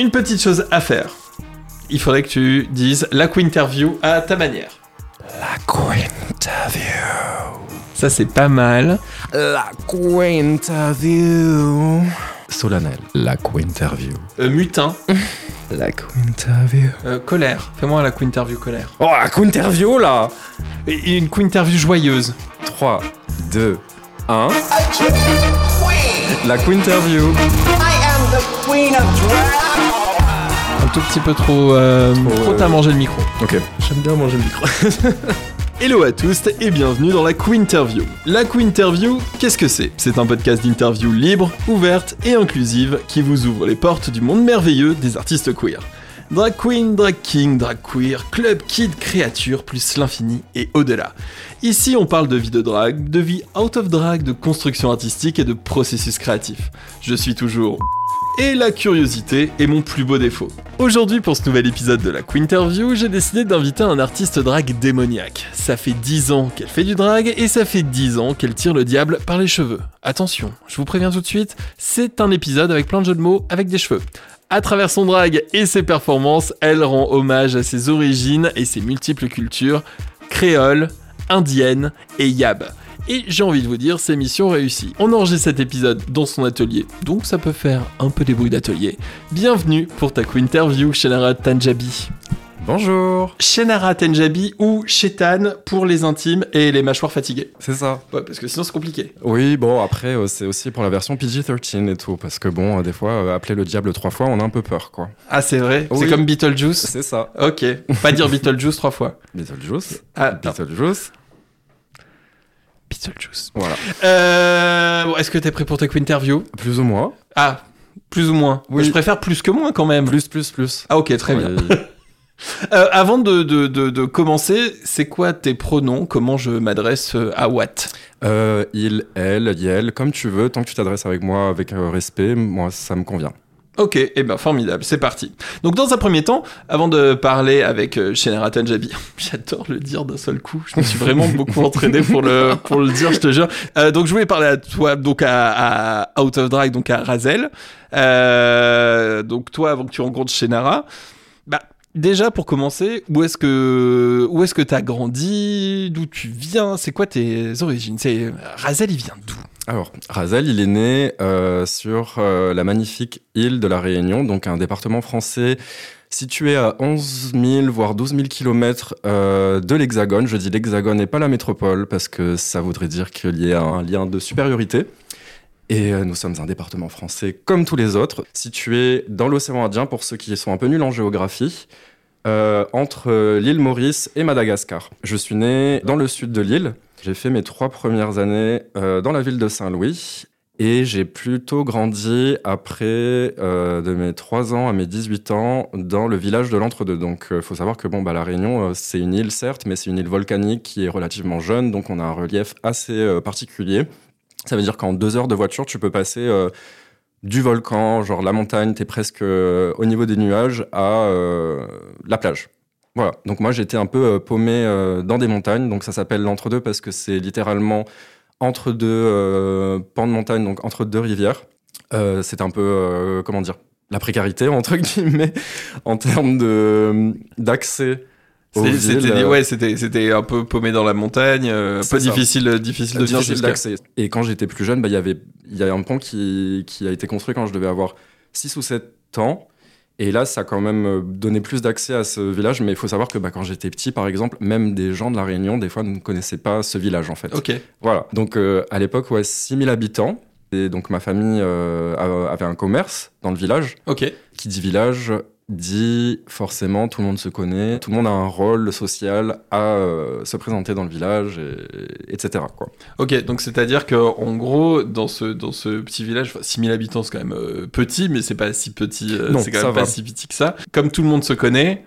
une petite chose à faire. Il faudrait que tu dises la interview à ta manière. La interview. Ça, c'est pas mal. La interview. Solennel. La interview. Euh, mutin. La interview. Euh, colère. Fais-moi la interview colère. Oh, la interview là Et une interview joyeuse. 3, 2, 1. La interview. Un tout petit peu trop. Euh, Trop, trop euh, t'as mangé le micro. Ok. J'aime bien manger le micro. Hello à tous et bienvenue dans la Interview. La Interview, qu'est-ce que c'est? C'est un podcast d'interview libre, ouverte et inclusive qui vous ouvre les portes du monde merveilleux des artistes queer. Drag queen, drag king, drag queer, club kid, créature, plus l'infini et au-delà. Ici, on parle de vie de drag, de vie out of drag, de construction artistique et de processus créatif. Je suis toujours et la curiosité est mon plus beau défaut. Aujourd'hui, pour ce nouvel épisode de la Interview, j'ai décidé d'inviter un artiste drag démoniaque. Ça fait 10 ans qu'elle fait du drag et ça fait 10 ans qu'elle tire le diable par les cheveux. Attention, je vous préviens tout de suite, c'est un épisode avec plein de jeux de mots avec des cheveux. À travers son drag et ses performances, elle rend hommage à ses origines et ses multiples cultures créole, indienne et yab. Et j'ai envie de vous dire, c'est mission réussie. On enregistre cet épisode dans son atelier, donc ça peut faire un peu des bruits d'atelier. Bienvenue pour ta interview, Shenara Tanjabi. Bonjour. Shenara Tanjabi ou Shetan pour les intimes et les mâchoires fatiguées. C'est ça. Ouais, parce que sinon c'est compliqué. Oui, bon, après, euh, c'est aussi pour la version PG-13 et tout, parce que bon, euh, des fois, euh, appeler le diable trois fois, on a un peu peur, quoi. Ah, c'est vrai? Oui. C'est comme Beetlejuice? C'est ça. Ok, pas dire Beetlejuice trois fois. Beetlejuice. Ah, non. Beetlejuice. Beetlejuice. Voilà. Euh, bon, Est-ce que t'es prêt pour ta interview? Plus ou moins. Ah, plus ou moins. Oui. Je préfère plus que moins quand même. Plus, plus, plus. Ah ok, très bien. Oui. Euh, avant de, de, de, de commencer, c'est quoi tes pronoms? Comment je m'adresse euh, à Watt? Euh, il, elle, yel, comme tu veux, tant que tu t'adresses avec moi avec euh, respect, moi, ça me convient. Ok, eh ben formidable, c'est parti. Donc dans un premier temps, avant de parler avec euh, Shenara Tanjabi, j'adore le dire d'un seul coup, je me suis vraiment beaucoup entraîné pour le, pour le dire, je te jure. Euh, donc je voulais parler à toi, donc à, à Out of Drag, donc à Razel. Euh, donc toi, avant que tu rencontres Shenara, bah déjà pour commencer, où est-ce que où est-ce que t'as grandi, d'où tu viens, c'est quoi tes origines? C'est Razel, il vient d'où? Alors, Razel, il est né euh, sur euh, la magnifique île de la Réunion, donc un département français situé à 11 000, voire 12 000 kilomètres euh, de l'Hexagone. Je dis l'Hexagone et pas la métropole, parce que ça voudrait dire qu'il y a un lien de supériorité. Et nous sommes un département français comme tous les autres, situé dans l'océan Indien, pour ceux qui sont un peu nuls en géographie, entre l'île Maurice et Madagascar. Je suis né dans le sud de l'île. J'ai fait mes trois premières années euh, dans la ville de Saint-Louis. Et j'ai plutôt grandi après euh, de mes 3 ans à mes 18 ans dans le village de l'Entre-deux. Donc il faut savoir que bon, bah, la Réunion, euh, c'est une île certes, mais c'est une île volcanique qui est relativement jeune, donc on a un relief assez euh, particulier. Ça veut dire qu'en deux heures de voiture, tu peux passer euh, du volcan, genre la montagne, t'es presque euh, au niveau des nuages, à euh, la plage. Voilà. Donc moi, j'étais un peu euh, paumé euh, dans des montagnes. Donc ça s'appelle l'entre-deux parce que c'est littéralement entre deux euh, pans de montagne, donc entre deux rivières. C'est un peu, comment dire, la précarité, entre guillemets, en termes de d'accès C'était ouais, c'était c'était un peu paumé dans la montagne, euh, peu ça. difficile difficile de difficile d'accès. Et quand j'étais plus jeune, bah, il y avait il y a un pont qui, qui a été construit quand je devais avoir 6 ou 7 ans. Et là, ça a quand même euh, donné plus d'accès à ce village. Mais il faut savoir que bah, quand j'étais petit, par exemple, même des gens de La Réunion, des fois, ne connaissaient pas ce village, en fait. Ok. Voilà. Donc, euh, à l'époque, ouais, 6000 habitants. Et donc, ma famille euh, avait un commerce dans le village. Ok. Qui dit village dit forcément tout le monde se connaît, tout le monde a un rôle social à euh, se présenter dans le village, et- etc. Quoi. Ok. Donc c'est à dire que en gros dans ce dans ce petit village, enfin, 6000 habitants c'est quand même euh, petit, mais c'est pas si petit, euh, c'est quand même pas si petit que ça. Comme tout le monde se connaît.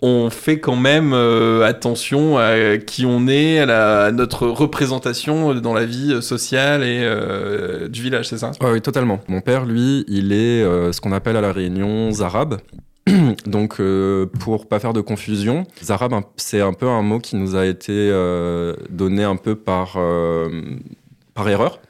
On fait quand même euh, attention à qui on est, à, la- à notre représentation dans la vie sociale et euh, du village, c'est ça? Ouais, oui, totalement. Mon père, lui, il est euh, ce qu'on appelle à la Réunion Zarab. Donc, euh, pour pas faire de confusion, Zarab, c'est un peu un mot qui nous a été euh, donné un peu par, euh, par erreur.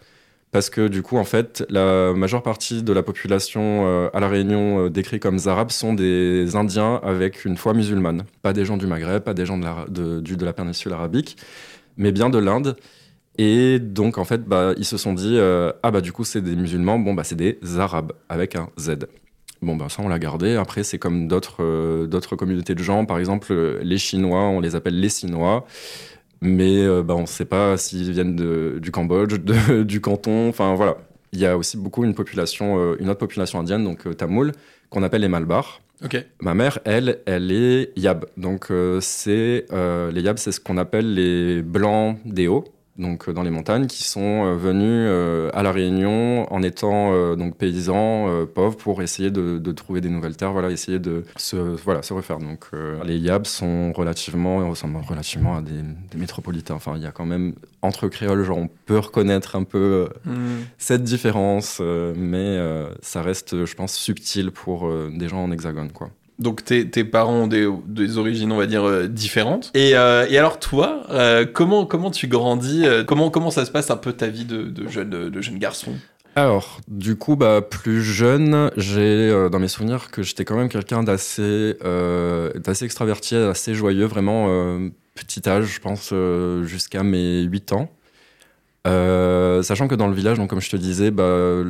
parce que du coup, en fait, la majeure partie de la population euh, à La Réunion décrite comme arabes sont des Indiens avec une foi musulmane. Pas des gens du Maghreb, pas des gens de la, de, la péninsule arabique, mais bien de l'Inde. Et donc, en fait, bah, ils se sont dit, ah bah du coup, c'est des musulmans, bon bah c'est des arabes, avec un Z. Bon, bah ça, on l'a gardé. Après, c'est comme d'autres d'autres communautés de gens. Par exemple, les Chinois, on les appelle les Sinois mais euh, bah, on ne sait pas s'ils viennent de, du Cambodge, de, du Canton, enfin voilà. Il y a aussi beaucoup une population, euh, une autre population indienne, donc euh, tamoul, qu'on appelle les Malbars. Ok. Ma mère, elle, elle est Yab. Donc c'est les Yab, c'est ce qu'on appelle les blancs des hauts donc euh, dans les montagnes, qui sont euh, venus euh, à la Réunion en étant donc paysans pauvres pour essayer de, trouver des nouvelles terres, voilà, essayer de se, voilà, se refaire. Donc les Yabs sont relativement, ressemblent relativement à des, métropolitains. Enfin, il y a quand même entre créoles, genre on peut reconnaître un peu hmm. cette différence, mais ça reste, je pense, subtil pour des gens en hexagone, quoi. Donc tes, parents ont des, origines, on va dire, euh, différentes. Et, euh, et, alors toi, euh, comment, comment tu grandis comment, comment ça se passe un peu ta vie de, de jeune, de jeune garçon? Alors, du coup, bah, plus jeune, j'ai dans mes souvenirs que j'étais quand même quelqu'un d'assez d'assez extraverti, assez joyeux, vraiment petit âge, je pense, jusqu'à mes 8 ans. sachant que dans le village, donc comme je te disais, bah,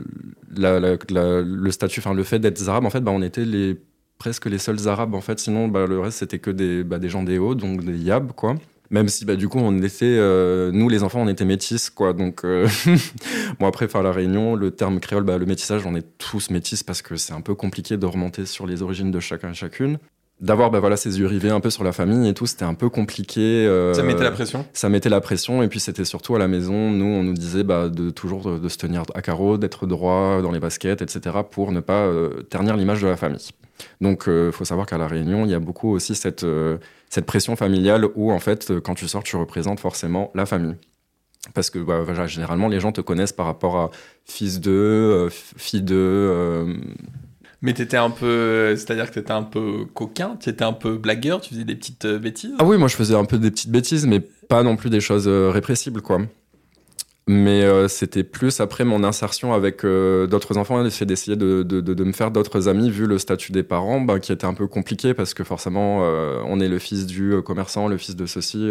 le statut, enfin le fait d'être arabe, en fait, bah, on était les presque les seuls arabes en fait. Sinon, bah, le reste c'était que des, bah, des gens des hauts, donc des yab quoi. Même si bah, du coup on était, euh, nous les enfants on était métis quoi. Donc euh, bon après faire la réunion, le terme créole, bah, le métissage on est tous métis parce que c'est un peu compliqué de remonter sur les origines de chacun et chacune d'avoir bah voilà ses yeux rivés un peu sur la famille et tout c'était un peu compliqué euh, ça mettait la pression ça mettait la pression et puis c'était surtout à la maison nous on nous disait bah, de toujours de, se tenir à carreau d'être droit dans les baskets etc pour ne pas ternir l'image de la famille donc, il euh, faut savoir qu'à La Réunion, il y a beaucoup aussi cette, euh, cette pression familiale où, en fait, quand tu sors, tu représentes forcément la famille. Parce que bah, généralement, les gens te connaissent par rapport à fils de, euh, fille de. Mais t'étais un peu, c'est-à-dire que t'étais un peu coquin, t'étais un peu blagueur, tu faisais des petites bêtises? Ah oui, moi je faisais un peu des petites bêtises, mais pas non plus des choses répressibles, quoi. Mais euh, c'était plus après mon insertion avec euh, d'autres enfants, l'effet d'essayer de, de, de, me faire d'autres amis, vu le statut des parents, bah, qui était un peu compliqué parce que forcément, euh, on est le fils du commerçant, le fils de ceci.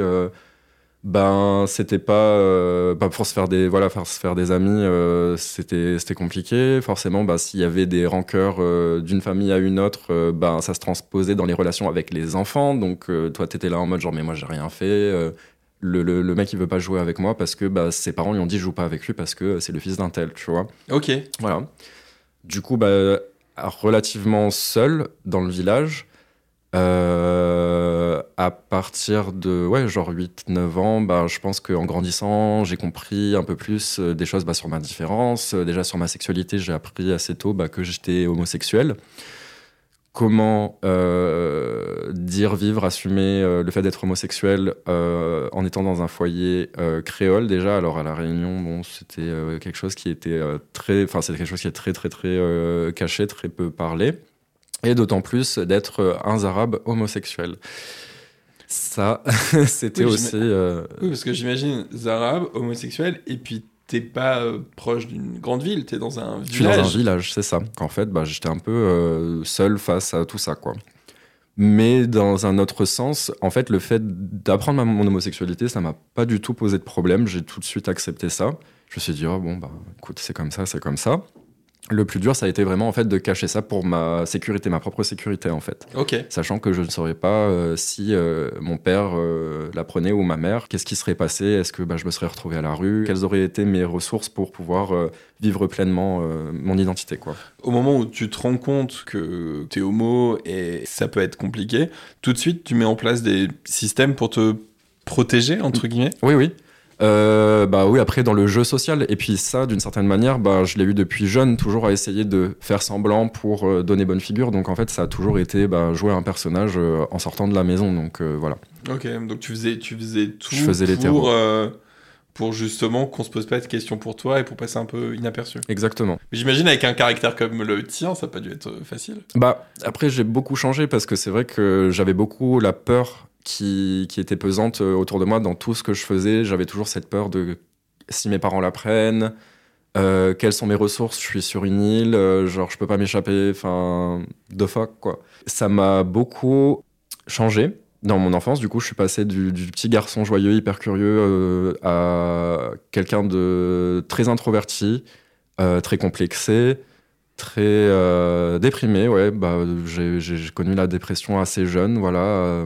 Ben, c'était pas, pas pour se faire des, voilà, faire, se faire des amis, c'était, c'était compliqué. Forcément, bah, s'il y avait des rancœurs d'une famille à une autre, ben, ça se transposait dans les relations avec les enfants. Donc, toi, t'étais là en mode genre, mais moi, j'ai rien fait le, le, mec il veut pas jouer avec moi parce que bah, ses parents lui ont dit joue pas avec lui parce que c'est le fils d'un tel, tu vois. Ok. Voilà. Du coup, bah, relativement seul dans le village. Euh, à partir de ouais, genre 8-9 ans, bah, je pense qu'en grandissant, j'ai compris un peu plus euh, des choses bah, sur ma différence. Déjà sur ma sexualité, j'ai appris assez tôt bah, que j'étais homosexuel comment euh, dire, vivre, assumer euh, le fait d'être homosexuel euh, en étant dans un foyer créole déjà. Alors à la Réunion, bon, c'était quelque chose qui était très, enfin c'était quelque chose qui est très très très caché, très peu parlé, et d'autant plus d'être un arabe homosexuel. Ça, c'était aussi. Oui, parce que j'imagine arabe homosexuel et puis t'es pas euh, proche d'une grande ville, t'es dans un village. Je suis dans un village, c'est ça. En fait, bah, j'étais un peu euh, seul face à tout ça, quoi. Mais dans un autre sens, en fait, le fait d'apprendre mon homosexualité, ça m'a pas du tout posé de problème. J'ai tout de suite accepté ça. Je me suis dit, oh, bon, bah, écoute, c'est comme ça, c'est comme ça. Le plus dur, ça a été vraiment en fait de cacher ça pour ma sécurité, ma propre sécurité en fait. Ok. Sachant que je ne saurais pas euh, si euh, mon père euh, l'apprenait ou ma mère, qu'est-ce qui serait passé? Est-ce que bah, je me serais retrouvé à la rue? Quelles auraient été mes ressources pour pouvoir vivre pleinement mon identité quoi? Au moment où tu te rends compte que tu es homo et ça peut être compliqué, tout de suite tu mets en place des systèmes pour te protéger entre guillemets? Oui, oui euh, bah oui, après dans le jeu social. Et puis ça, d'une certaine manière, bah, je l'ai eu depuis jeune, toujours à essayer de faire semblant pour euh, donner bonne figure. Donc en fait, ça a toujours été bah, jouer un personnage euh, en sortant de la maison. Donc euh, voilà. Ok, donc tu faisais, tu faisais tout je faisais pour, pour justement qu'on se pose pas de questions pour toi et pour passer un peu inaperçu. Exactement. J'imagine avec un caractère comme le tien, ça n'a pas dû être facile. Bah après, j'ai beaucoup changé parce que c'est vrai que j'avais beaucoup la peur qui, était pesante euh, autour de moi dans tout ce que je faisais. J'avais toujours cette peur de si mes parents l'apprennent, Euh, quelles sont mes ressources Je suis sur une île, euh, genre je peux pas m'échapper, enfin, de fuck quoi. Ça m'a beaucoup changé dans mon enfance. Du coup, je suis passé du, petit garçon joyeux, hyper curieux, à quelqu'un de très introverti, très complexé, très euh, déprimé. Ouais, bah, j'ai connu la dépression assez jeune, voilà, euh,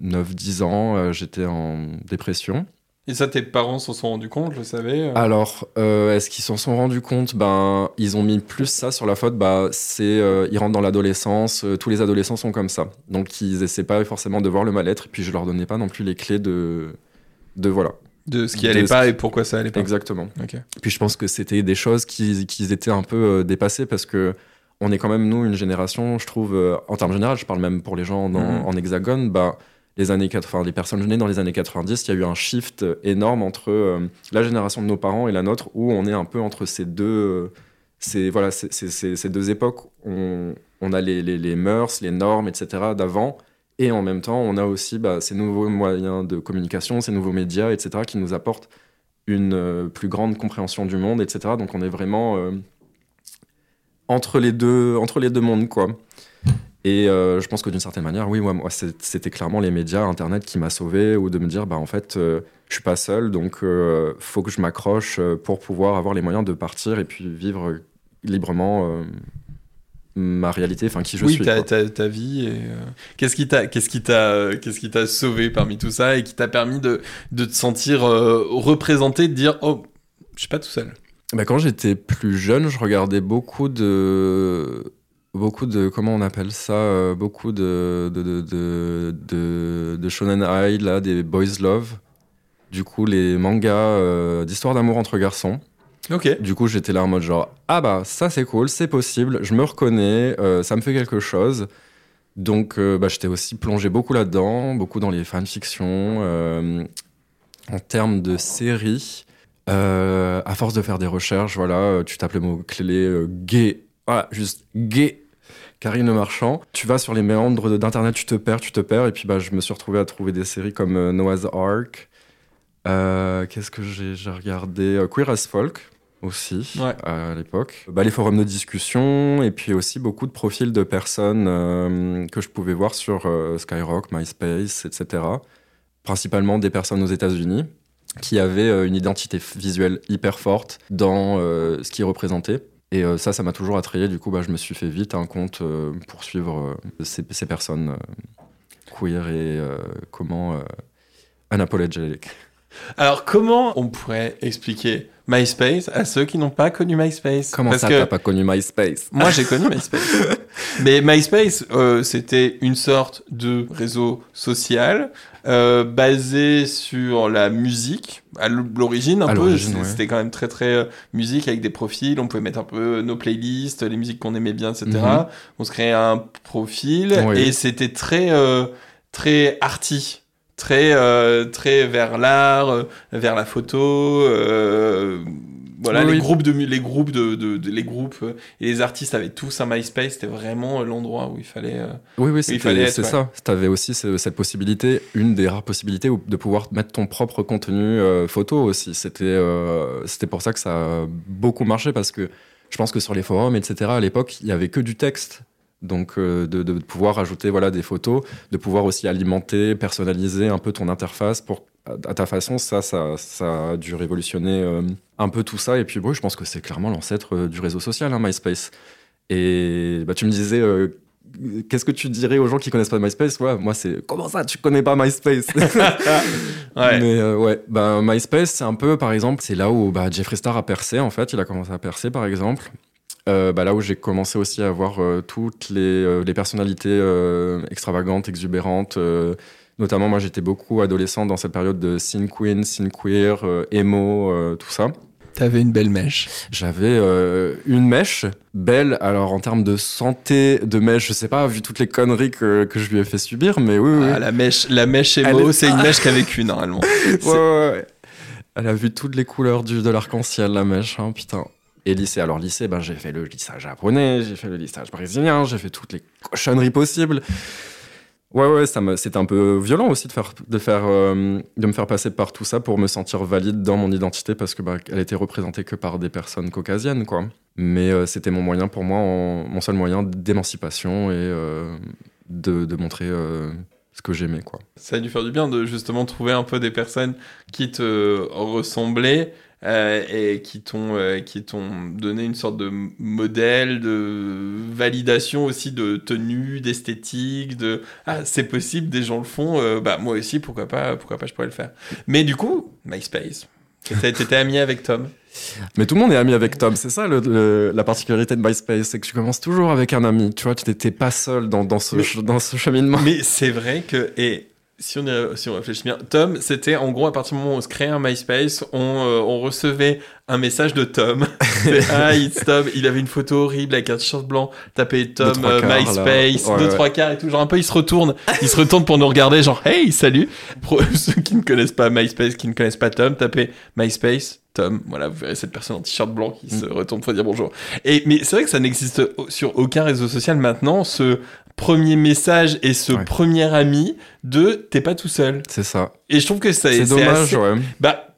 9-10 ans, euh, j'étais en dépression. Et ça, tes parents s'en sont rendus compte, je le savais euh Alors, est-ce qu'ils s'en sont rendus compte? Ben, ils ont mis plus ça sur la faute. Bah, c'est, ils rentrent dans l'adolescence. tous les adolescents sont comme ça. Donc, ils essaient pas forcément de voir le mal-être. Et puis, je leur donnais pas non plus les clés de, de voilà. De ce qui allait pas qui- et pourquoi ça allait pas. Exactement. Puis, je pense que c'était des choses qui, qui étaient un peu euh, dépassées parce que on est quand même nous une génération, je trouve, euh, en termes généraux, je parle même pour les gens dans- Mhm. en hexagone, bah les années 80, les personnes nées dans les années 90, il y a eu un shift énorme entre euh, la génération de nos parents et la nôtre, où on est un peu entre ces deux, euh, ces, voilà, ces- ces- ces deux époques. On, on a les, les, les mœurs, les normes, etc. d'avant, et en même temps, on a aussi bah, ces nouveaux moyens de communication, ces nouveaux médias, etc., qui nous apportent une euh, plus grande compréhension du monde, etc. Donc on est vraiment euh, entre les deux, entre les deux mondes, quoi. Et euh, je pense que d'une certaine manière, oui, c'était clairement les médias, Internet qui m'a sauvé, ou de me dire, bah en fait, je suis pas seul, donc euh, faut que je m'accroche pour pouvoir avoir les moyens de partir et puis vivre librement ma réalité, enfin qui je oui, suis. ta, quoi. ta, ta vie. et, euh, Qu'est-ce qui t'a, qu'est-ce qui t'a, qu'est-ce qui t'a sauvé parmi tout ça et qui t'a permis de, de te sentir euh, représenté, de dire oh, je suis pas tout seul. Bah, quand j'étais plus jeune, je regardais beaucoup de beaucoup de comment on appelle ça euh, beaucoup de de, de, de, de- shonen ai là des boys love du coup les mangas euh, d'histoire d'amour entre garçons Ok. du coup j'étais là en mode genre ah bah ça c'est cool c'est possible je me reconnais euh, ça me fait quelque chose donc euh, bah, j'étais aussi plongé beaucoup là-dedans beaucoup dans les fanfictions euh, en termes de séries à force de faire des recherches, voilà, tu tapes le mot-clé gay, voilà, juste gay, Karine Marchand. Tu vas sur les méandres d'internet, tu te perds, tu te perds, et puis bah, je me suis retrouvé à trouver des séries comme Noah's Ark. Euh, Qu'est-ce que j'ai regardé Euh, Queer as Folk aussi Ouais. à l'époque. Bah, les forums de discussion et puis aussi beaucoup de profils de personnes euh, que je pouvais voir sur euh, Skyrock, MySpace, etc. Principalement des personnes aux États-Unis qui avaient une identité visuelle hyper forte dans ce qu'ils représentaient. Et ça, ça m'a toujours attrayé. Du coup, bah, je me suis fait vite un compte pour suivre ces, ces personnes queer et comment unapologetic. Alors comment on pourrait expliquer MySpace à ceux qui n'ont pas connu MySpace? Comment Parce ça, t'as pas connu MySpace? Moi j'ai connu MySpace. Mais MySpace, euh, c'était une sorte de réseau social euh, basé sur la musique. À l'origine, un À peu, ouais. c'était quand même très très euh, musique avec des profils. On pouvait mettre un peu nos playlists, les musiques qu'on aimait bien, etc. Mhm. On se créait un profil Oui. et c'était très très arty. Très, euh, très vers l'art, euh, vers la photo, euh, voilà Oui, les oui. groupes de les groupes de, de- de- les groupes et les artistes avaient tous un MySpace c'était vraiment l'endroit où il fallait Oui, oui, c'est ouais. ça. Tu avais aussi ce- cette possibilité, une des rares possibilités de pouvoir mettre ton propre contenu euh, photo aussi. C'était euh, c'était pour ça que ça a beaucoup marché parce que je pense que sur les forums, etc., à l'époque, il y avait que du texte. Donc, euh, de, de pouvoir ajouter voilà, des photos, de pouvoir aussi alimenter, personnaliser un peu ton interface pour, à, ta façon, ça, ça, ça a dû révolutionner euh, un peu tout ça. Et puis, bon, je pense que c'est clairement l'ancêtre euh, du réseau social, hein, MySpace. Et bah, tu me disais, euh, qu'est-ce que tu dirais aux gens qui connaissent pas MySpace? Ouais, moi, c'est comment ça, tu connais pas MySpace? Ouais Mais ouais, bah, MySpace, c'est un peu, par exemple, c'est là où bah, Jeffree Star a percé, en fait. Il a commencé à percer, par exemple. Euh, bah, là où j'ai commencé aussi à voir euh, toutes les, euh, les personnalités euh, extravagantes, exubérantes. notamment, moi, j'étais beaucoup adolescent dans cette période de scene queen, scene queer, emo, tout ça. t'avais une belle mèche J'avais une mèche belle. Alors, en termes de santé de mèche, je sais pas, vu toutes les conneries que, que je lui ai fait subir, mais oui, oui. Ah, la mèche la mèche est- c'est une mèche qui a vécu normalement Ouais, ouais, ouais. Elle a vu toutes les couleurs du, de l'arc-en-ciel, la mèche, hein, putain. Et lycée, alors lycée, ben, j'ai fait le lissage japonais, j'ai fait le lissage brésilien, j'ai fait toutes les cochonneries possibles. Ouais, ouais, ça me, c'était un peu violent aussi de faire, de faire, euh, de me faire passer par tout ça pour me sentir valide dans mon identité parce que bah, elle était représentée que par des personnes caucasiennes, quoi. Mais euh, c'était mon moyen pour moi, mon seul moyen d'émancipation et euh, de, montrer ce que j'aimais, quoi. Ça a dû faire du bien de justement trouver un peu des personnes qui te ressemblaient euh, et qui t'ont euh, qui t'ont donné une sorte de modèle de validation aussi de tenue, d'esthétique, de ah c'est possible, des gens le font, euh, bah moi aussi pourquoi pas pourquoi pas je pourrais le faire. Mais du coup MySpace, t'étais ami avec Tom. Mais tout le monde est ami avec Tom, c'est ça le- le- la particularité de MySpace, c'est que tu commences toujours avec un ami. Tu vois, tu n'étais pas seul dans, dans, ce, Mais- dans ce cheminement. Mais c'est vrai que et si on, est- si on réfléchit bien, Tom, c'était en gros à partir du moment où on se créait un MySpace, on, euh, on recevait un message de Tom. Ah, it's Tom. Il avait une photo horrible avec un t-shirt blanc. Tapé Tom euh, quarts. MySpace, Ouais, deux ouais. trois quarts et tout. Genre un peu, il se retourne, il se retourne pour nous regarder. Genre hey, salut. Pour ceux qui ne connaissent pas MySpace, qui ne connaissent pas Tom, tapez MySpace. Tom, voilà, vous verrez cette personne en t-shirt blanc qui se retourne pour dire bonjour. Et mais c'est vrai que ça n'existe sur aucun réseau social maintenant. Ce premier message et ce Ouais. premier ami de t'es pas tout seul. C'est ça. Et je trouve que ça, C'est dommage, assez- ouais. Bah,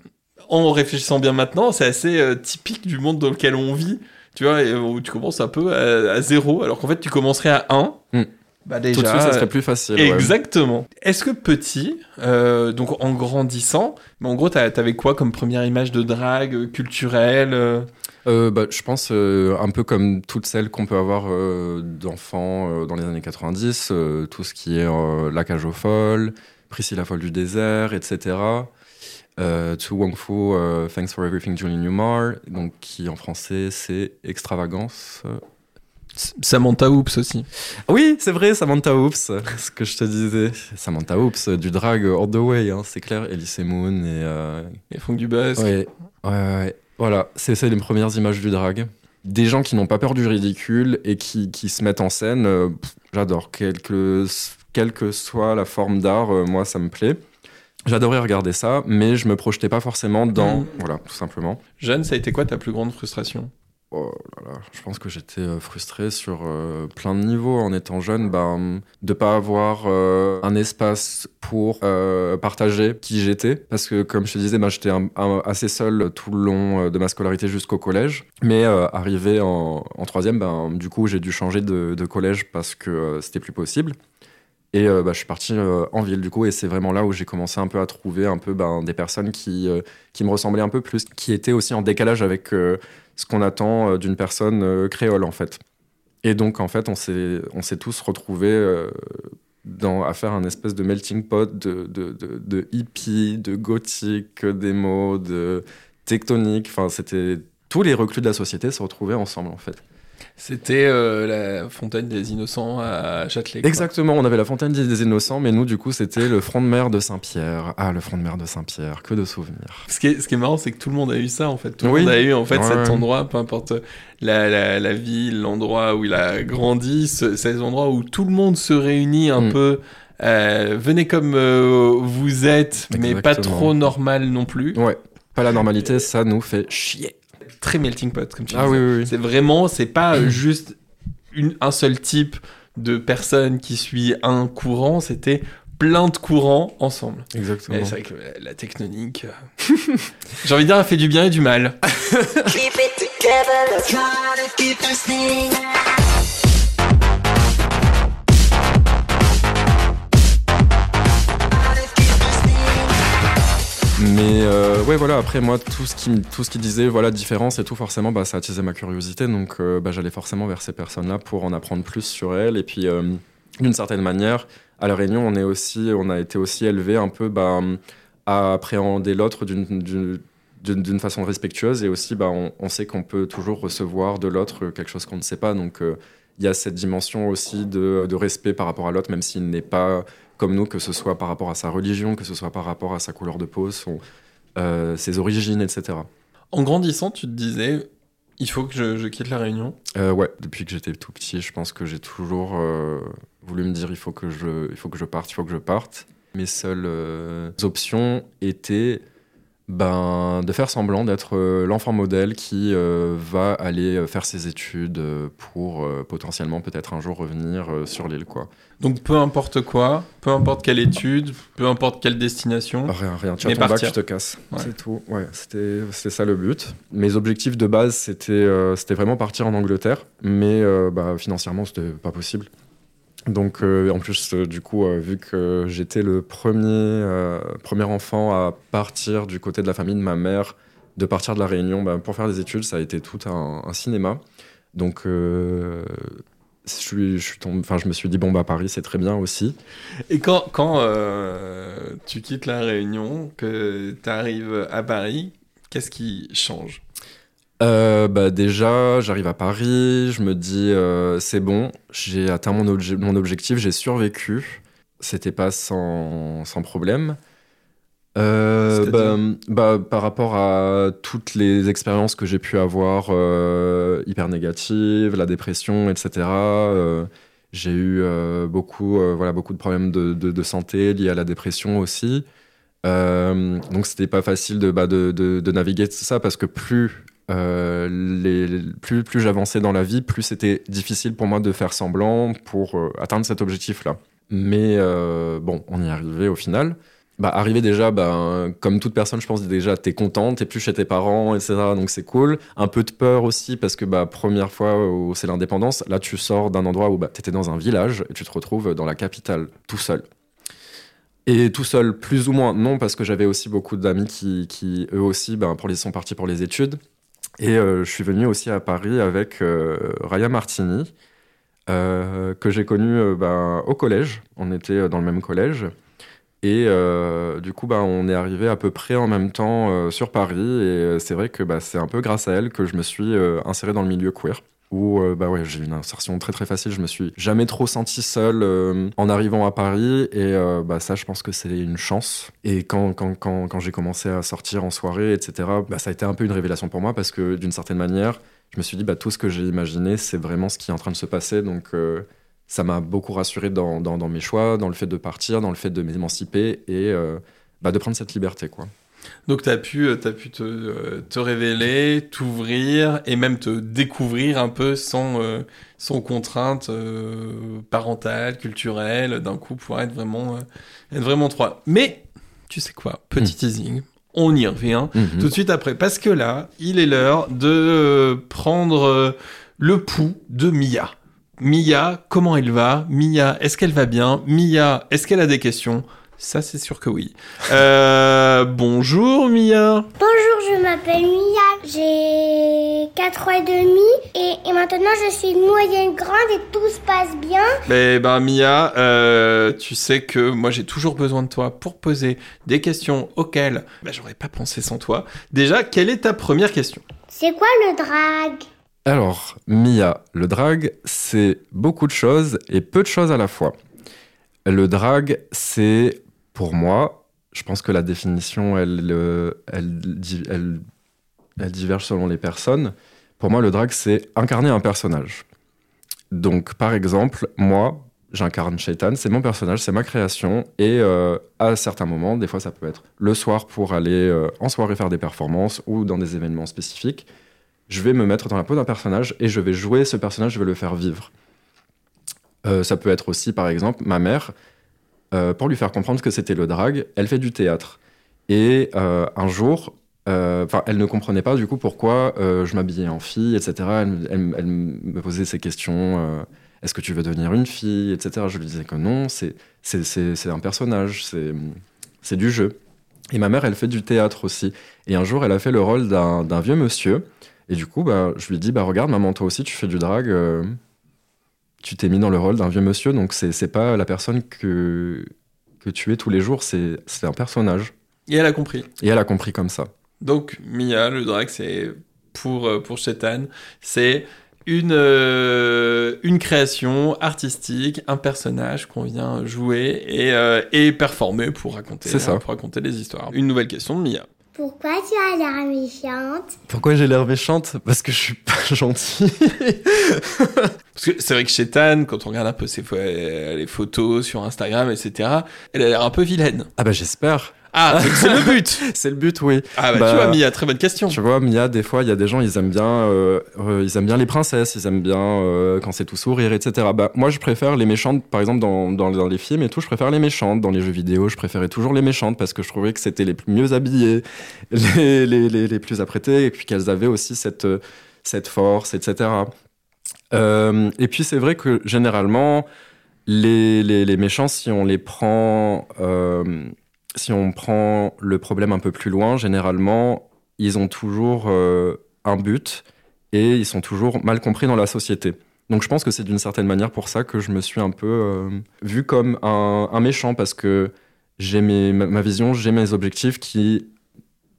en réfléchissant bien maintenant, c'est assez euh, typique du monde dans lequel on vit. Tu vois, où tu commences un peu à, à zéro, alors qu'en fait tu commencerais à 1. Hmm. Bah déjà. Tout de suite, ça serait plus facile. ouais. Exactement. Est-ce que petit, euh, donc en grandissant, mais en gros, t'avais quoi comme première image de drague euh, culturelle euh? Bah, je pense euh, un peu comme toutes celles qu'on peut avoir d'enfants dans les années 90, euh, tout ce qui est La Cage aux Folles, Priscilla Folle du désert, etc. Euh, To Wong Fu, Thanks for Everything, Julie Newmar, donc qui en français c'est Extravagance. Samantha Oops aussi. Oui, c'est vrai, Samantha Oops, ce que je te disais. Samantha Oops, euh, du drag all the way, hein, c'est clair. Elise Moon et. euh, Et Franck Dubosc. Ouais, ouais, ouais. Voilà, c'est c'est les premières images du drag. Des gens qui n'ont pas peur du ridicule et qui, qui se mettent en scène. euh, J'adore. Quelle que, quelle que soit la forme d'art, euh, moi, ça me plaît. J'adorais regarder ça, mais je me projetais pas forcément dans. Mhm. Voilà, tout simplement. Jeanne, ça a été quoi ta plus grande frustration? Oh je pense que j'étais euh, frustré sur euh, plein de niveaux en étant jeune, ben, de pas avoir euh, un espace pour partager qui j'étais, parce que comme je te disais, ben, j'étais assez seul tout le long de ma scolarité jusqu'au collège, mais arrivé en, troisième, ben, du coup j'ai dû changer de, collège parce que c'était plus possible. Et bah, je suis parti en ville du coup, et c'est vraiment là où j'ai commencé un peu à trouver un peu des personnes qui, me ressemblaient un peu plus, qui étaient aussi en décalage avec ce qu'on attend euh, d'une personne euh, créole en fait. Et donc en fait, on s'est tous retrouvés euh, dans, à faire un espèce de melting pot de, de, de, de hippie, de gothique, d'émo, de tectonique. Enfin, c'était tous les reclus de la société se retrouvaient ensemble en fait. C'était euh, la fontaine des innocents à Châtelet. quoi. Exactement, on avait la fontaine des Innocents, mais nous du coup c'était le front de mer de Saint-Pierre. Ah, le front de mer de Saint-Pierre, que de souvenirs. Ce qui est, ce qui est marrant, c'est que tout le monde a eu ça, en fait. Tout le Oui. monde a eu, en fait, Ouais, cet endroit, peu importe la, la, la ville, l'endroit où il a grandi, ce- ces endroits où tout le monde se réunit un Mm. peu. euh, venez comme euh, vous êtes, mais pas trop normal non plus. Ouais, pas la normalité, ça nous fait chier. Très melting pot, comme tu Ah disais. oui, oui, oui. C'est vraiment, c'est pas euh, juste une, un seul type de personne qui suit un courant, c'était plein de courants ensemble. Exactement. Et C'est vrai que la, la technonique, euh, j'ai envie de dire, elle fait du bien et du mal. Mais euh, ouais, voilà, après moi, tout ce qui, tout ce qui disait voilà, différence et tout, forcément, bah, ça attisait ma curiosité. Donc euh, bah, j'allais forcément vers ces personnes-là pour en apprendre plus sur elles. Et puis, euh, d'une certaine manière, à La Réunion, on, est aussi, on a été aussi élevé un peu bah, à appréhender l'autre d'une- façon respectueuse. Et aussi, on, on sait qu'on peut toujours recevoir de l'autre quelque chose qu'on ne sait pas. Donc euh, il y a cette dimension aussi de, de respect par rapport à l'autre, même s'il n'est pas comme nous, que ce soit par rapport à sa religion, que ce soit par rapport à sa couleur de peau, son, euh, ses origines, etc. En grandissant, tu te disais, il faut que je, je quitte la Réunion? Euh, ouais, depuis que j'étais tout petit, je pense que j'ai toujours euh, voulu me dire il faut que je, il faut que je parte, il faut que je parte. Mes seules euh, options étaient ben, de faire semblant d'être euh, l'enfant modèle qui euh, va aller euh, faire ses études pour euh, potentiellement peut-être un jour revenir euh, sur l'île. quoi. Donc peu importe quoi, peu importe quelle étude, peu importe quelle destination. Rien, rien. Tu as ton bac, partir. tu te casses. Ouais. C'est tout. Ouais, c'était ça le but. Mes objectifs de base, c'était c'était vraiment partir en Angleterre, mais bah, financièrement, c'était pas possible. Donc, euh, en plus, euh, du coup, euh, vu que j'étais le premier, premier enfant à partir du côté de la famille de ma mère, de partir de la Réunion bah, pour faire des études, ça a été tout un, cinéma. Donc, je, me suis dit, bon, bah, Paris, c'est très bien aussi. Et quand, quand tu quittes la Réunion, que tu arrives à Paris, qu'est-ce qui change? Euh, bah déjà, j'arrive à Paris, je me dis euh, c'est bon, j'ai atteint mon, obje- mon objectif, j'ai survécu. C'était pas sans, sans problème. Euh, bah, bah, par rapport à toutes les expériences que j'ai pu avoir hyper négatives, la dépression, etc. j'ai eu beaucoup, voilà, beaucoup de problèmes de, de- de santé liés à la dépression aussi. Euh, donc c'était pas facile de, bah, de, de- de naviguer tout ça parce que plus, euh, plus, j'avançais dans la vie, plus c'était difficile pour moi de faire semblant pour euh, atteindre cet objectif-là. Mais euh, bon, on y est arrivé au final. Bah, arrivé déjà, bah, comme toute personne, je pense déjà, t'es content, t'es plus chez tes parents, etc. Donc c'est cool. Un peu de peur aussi, parce que bah, première fois où c'est l'indépendance, là tu sors d'un endroit où bah, t'étais dans un village et tu te retrouves dans la capitale, tout seul. Et tout seul, plus ou moins, non, parce que j'avais aussi beaucoup d'amis qui, qui, eux aussi, ben, pour les, sont partis pour les études. Et euh, je suis venu aussi à Paris avec euh, Raya Martini, euh, que j'ai connu ben, au collège. On était dans le même collège. Et du coup, ben, on est arrivé à peu près en même temps sur Paris. Et c'est vrai que bah, c'est un peu grâce à elle que je me suis inséré dans le milieu queer où euh, bah ouais, j'ai eu une insertion très très facile. Je me suis jamais trop senti seul euh, en arrivant à Paris et euh, bah ça, je pense que c'est une chance. Et quand, quand, quand, j'ai commencé à sortir en soirée, etc., bah, ça a été un peu une révélation pour moi parce que d'une certaine manière, je me suis dit bah tout ce que j'ai imaginé, c'est vraiment ce qui est en train de se passer. Donc ça m'a beaucoup rassuré dans, dans, dans mes choix, dans le fait de partir, dans le fait de m'émanciper et bah, de prendre cette liberté quoi. Donc tu as pu, euh, t'as pu te, euh, te révéler, t'ouvrir et même te découvrir un peu sans, euh, sans contrainte euh, parentale, culturelle, d'un coup pour être vraiment, euh, être vraiment trois. Mais tu sais quoi, petit teasing, on y revient Mhm. tout de suite après. Parce que là, il est l'heure de prendre le pouls de Mia. Mia, comment elle va? Mia, est-ce qu'elle va bien? Mia, est-ce qu'elle a des questions? Ça, c'est sûr que oui. Euh, bonjour Mia. Bonjour, je m'appelle Mia, j'ai 4 ans et demi et, et maintenant je suis une moyenne grande et tout se passe bien. Eh ben Mia, euh, tu sais que moi j'ai toujours besoin de toi pour poser des questions auxquelles bah, j'aurais pas pensé sans toi. Déjà, quelle est ta première question? C'est quoi le drag? Alors, Mia, le drag, c'est beaucoup de choses et peu de choses à la fois. Le drag, c'est, pour moi, je pense que la définition, elle, elle, elle diverge selon les personnes. Pour moi, le drag, c'est incarner un personnage. Donc, par exemple, moi, j'incarne Shaitan, c'est mon personnage, c'est ma création. Et euh, à certains moments, des fois, ça peut être le soir pour aller euh, en soirée faire des performances ou dans des événements spécifiques je vais me mettre dans la peau d'un personnage et je vais jouer ce personnage, je vais le faire vivre. Euh, ça peut être aussi, par exemple, ma mère, euh, pour lui faire comprendre que c'était le drag, elle fait du théâtre. Et euh, un jour, euh, elle ne comprenait pas du coup pourquoi je m'habillais en fille, etc. Elle, me posait ces questions. Est-ce que tu veux devenir une fille, etc. Je lui disais que non, c'est un personnage, c'est du jeu. Et ma mère, elle fait du théâtre aussi. Et un jour, elle a fait le rôle d'un vieux monsieur. Et du coup, bah, je lui dis, bah, regarde, maman, toi aussi, tu fais du drag. Tu t'es mis dans le rôle d'un vieux monsieur, donc c'est pas la personne que, que tu es tous les jours, c'est un personnage. Et elle a compris. Et elle a compris comme ça. Donc Mia, le drag, c'est pour euh, pour Shetan, c'est une euh, une création artistique, un personnage qu'on vient jouer et, euh, et performer pour raconter ça. pour raconter des histoires. Une nouvelle question de Mia. Pourquoi tu as l'air méchante Pourquoi j'ai l'air méchante Parce que je suis pas gentil. Parce que c'est vrai que Shetan, quand on regarde un peu ses euh, les photos sur Instagram, etc., elle a l'air un peu vilaine. ah bah j'espère. Ah, donc c'est le but C'est le but, oui. Ah bah, Bah, tu vois, Mia, très bonne question. Tu vois, Mia, des fois, il y a des gens, ils aiment bien, euh, euh, ils aiment bien les princesses, ils aiment bien euh, quand c'est tout sourire, etc. Bah, moi, je préfère les méchantes, par exemple, dans, dans, dans les films et tout, je préfère les méchantes. Dans les jeux vidéo, je préférais toujours les méchantes parce que je trouvais que c'était les plus mieux habillées, les, les, les, les plus apprêtées, et puis qu'elles avaient aussi cette, cette force, etc. Euh, et puis, c'est vrai que généralement, les, les, les méchants, si on les prend, si on prend le problème un peu plus loin, généralement, ils ont toujours euh, un but et ils sont toujours mal compris dans la société. Donc je pense que c'est d'une certaine manière pour ça que je me suis un peu euh, vu comme un, méchant parce que j'ai ma, vision, j'ai mes objectifs qui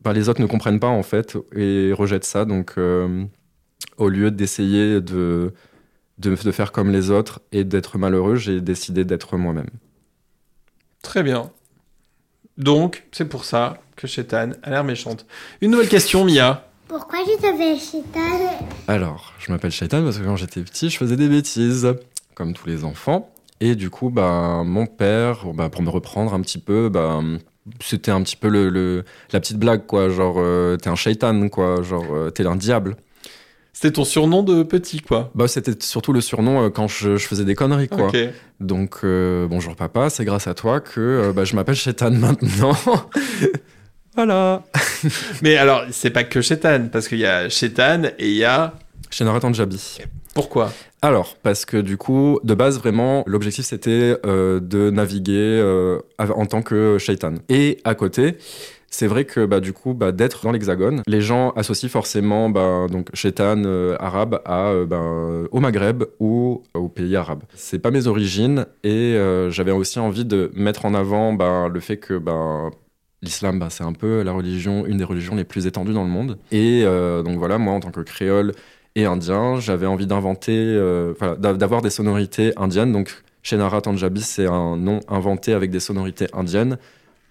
bah, les autres ne comprennent pas en fait et rejettent ça. Donc euh, au lieu d'essayer de, de, de faire comme les autres et d'être malheureux, j'ai décidé d'être moi-même. Très bien. Donc, c'est pour ça que Chétan a l'air méchante. Une nouvelle question, Mia. Pourquoi je t'appelle Chétan Alors, je m'appelle Shaitan parce que quand j'étais petit, je faisais des bêtises, comme tous les enfants. Et du coup, bah, mon père, bah, pour me reprendre un petit peu, bah, c'était un petit peu le, le- la petite blague, quoi. Genre, euh, t'es un shaitan, quoi. Genre, euh, t'es un diable. C'était ton surnom de petit, quoi. Bah, c'était surtout le surnom euh, quand je, je faisais des conneries, quoi. Donc, euh, bonjour papa, c'est grâce à toi que euh, bah, je m'appelle Shaitan maintenant. voilà. Mais alors, c'est pas que Chétan, parce qu'il y a Chétan et il y a. Shenara Tanjabi. Pourquoi? Alors, parce que du coup, de base, vraiment, l'objectif c'était de naviguer av- en tant que shaitan. Et à côté, c'est vrai que bah, du coup, bah, d'être dans l'hexagone, les gens associent forcément bah, donc shaitan euh, arabe euh, bah, au Maghreb ou au pays arabe. C'est pas mes origines et euh, j'avais aussi envie de mettre en avant le fait que l'islam, c'est un peu la religion, une des religions les plus étendues dans le monde. Et donc voilà, moi en tant que créole et indien, j'avais envie d'inventer, d'avoir des sonorités indiennes. Donc, Shenara Tanjabi, c'est un nom inventé avec des sonorités indiennes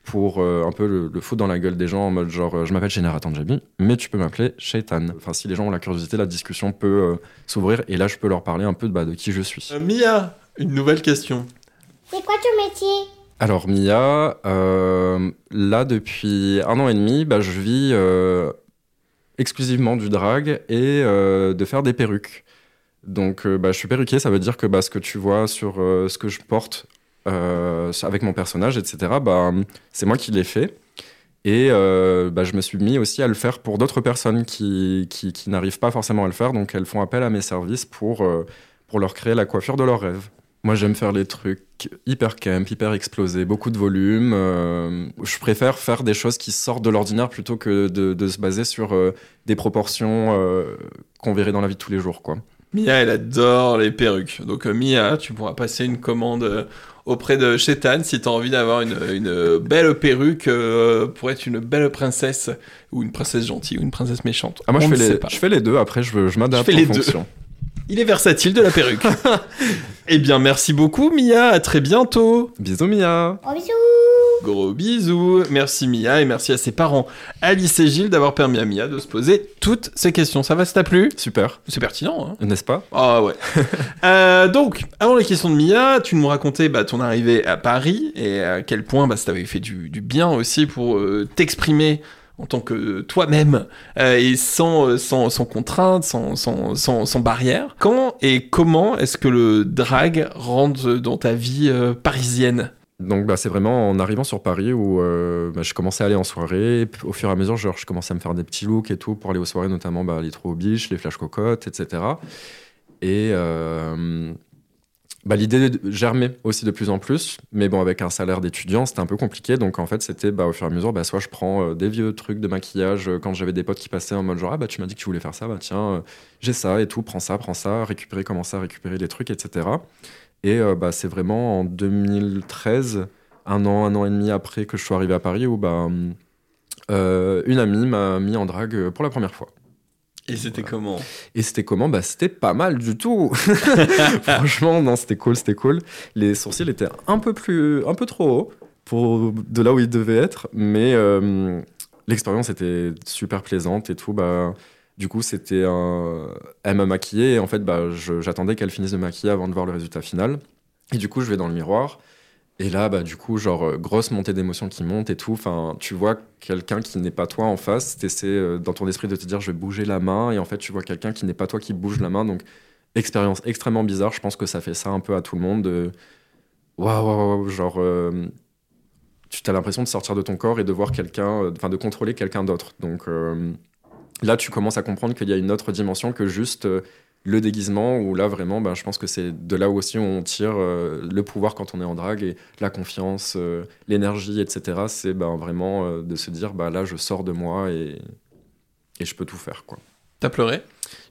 pour euh, un peu le, le foutre dans la gueule des gens en mode genre, euh, je m'appelle Shenara Tanjabi, mais tu peux m'appeler Shaitan. Enfin, si les gens ont la curiosité, la discussion peut euh, s'ouvrir et là, je peux leur parler un peu de, bah, de qui je suis. Euh, Mia, une nouvelle question. C'est quoi ton métier? Alors Mia, euh, là depuis un an et demi, bah, je vis euh, exclusivement du drag et euh, de faire des perruques. Donc euh, bah, je suis perruquier, ça veut dire que bah, ce que tu vois sur euh, ce que je porte euh, avec mon personnage, etc., bah, c'est moi qui l'ai fait. Et euh, bah, je me suis mis aussi à le faire pour d'autres personnes qui, qui, n'arrivent pas forcément à le faire. Donc elles font appel à mes services pour, euh, pour leur créer la coiffure de leurs rêves. Moi, j'aime faire les trucs hyper camp, hyper explosés, beaucoup de volume. euh, je préfère faire des choses qui sortent de l'ordinaire plutôt que de, se baser sur euh, des proportions euh, qu'on verrait dans la vie de tous les jours, quoi. Mia, elle adore les perruques. Donc, euh, Mia, tu pourras passer une commande euh, auprès de Chétan si tu as envie d'avoir une, une belle perruque euh, pour être une belle princesse ou une princesse gentille ou une princesse méchante. Ah, moi, On je ne fais, les, pas. je fais les deux. Après, je, je m'adapte en les deux. fonction. Il est versatile de la perruque. eh bien, merci beaucoup, Mia. À très bientôt. Bisous, Mia. Oh bisous Gros bisous. Merci, Mia, et merci à ses parents, Alice et Gilles, d'avoir permis à Mia de se poser toutes ces questions. Ça va, ça t'a plu? Super, C'est pertinent, hein n'est-ce pas? Ah ouais. Euh, donc, avant les questions de Mia, tu nous racontais bah, ton arrivée à Paris et à quel point bah, ça t'avait fait du, du bien aussi pour euh, t'exprimer en tant que toi-même euh, et sans, sans, sans contrainte, sans, sans, sans, sans barrière. Quand et comment est-ce que le drag rentre dans ta vie euh, parisienne? Donc bah, c'est vraiment en arrivant sur Paris où euh, bah, je commençais à aller en soirée. Au fur et à mesure, je commençais à me faire des petits looks et tout pour aller aux soirées, notamment bah, les trous biches, les flash cocottes, etc. Et euh, bah, l'idée germait aussi de plus en plus. Mais bon, avec un salaire d'étudiant, c'était un peu compliqué. Donc en fait, c'était au fur et à mesure, soit je prends euh, des vieux trucs de maquillage euh, quand j'avais des potes qui passaient en mode genre, ah bah tu m'as dit que tu voulais faire ça, bah tiens, j'ai ça et tout, prends ça, prends ça, récupérer, commencer à récupérer les trucs, etc. Et euh, bah, c'est vraiment en 2013, un an, un an et demi après que je suis arrivé à Paris, où bah, euh, une amie m'a mis en drague euh, pour la première fois. Et c'était comment? Et c'était comment? Bah c'était pas mal du tout. Franchement, non, c'était cool, c'était cool. Les sourcils étaient un peu plus, un peu trop hauts pour de là où ils devaient être, mais euh, l'expérience était super plaisante et tout. Bah, du coup, c'était un... elle m'a maquillée et en fait, bah, j'attendais qu'elle finisse de maquiller avant de voir le résultat final. Et du coup, je vais dans le miroir Et là, bah, du coup, genre, euh, grosse montée d'émotions qui monte et tout. Enfin, tu vois quelqu'un qui n'est pas toi en face. Tu essaies dans ton esprit de te dire, je vais bouger la main. Et en fait, tu vois quelqu'un qui n'est pas toi qui bouge la main. Donc, expérience extrêmement bizarre. Je pense que ça fait ça un peu à tout le monde. de Waouh, waouh, waouh, genre, euh, tu as l'impression de sortir de ton corps et de voir quelqu'un, euh, enfin, de contrôler quelqu'un d'autre. Donc, euh, là, tu commences à comprendre qu'il y a une autre dimension que juste euh, le déguisement, où là, vraiment, ben, je pense que c'est de là où aussi on tire euh, le pouvoir quand on est en drague et la confiance, euh, l'énergie, etc. C'est ben, vraiment de se dire, bah, là, je sors de moi et, et je peux tout faire, quoi. T'as pleuré?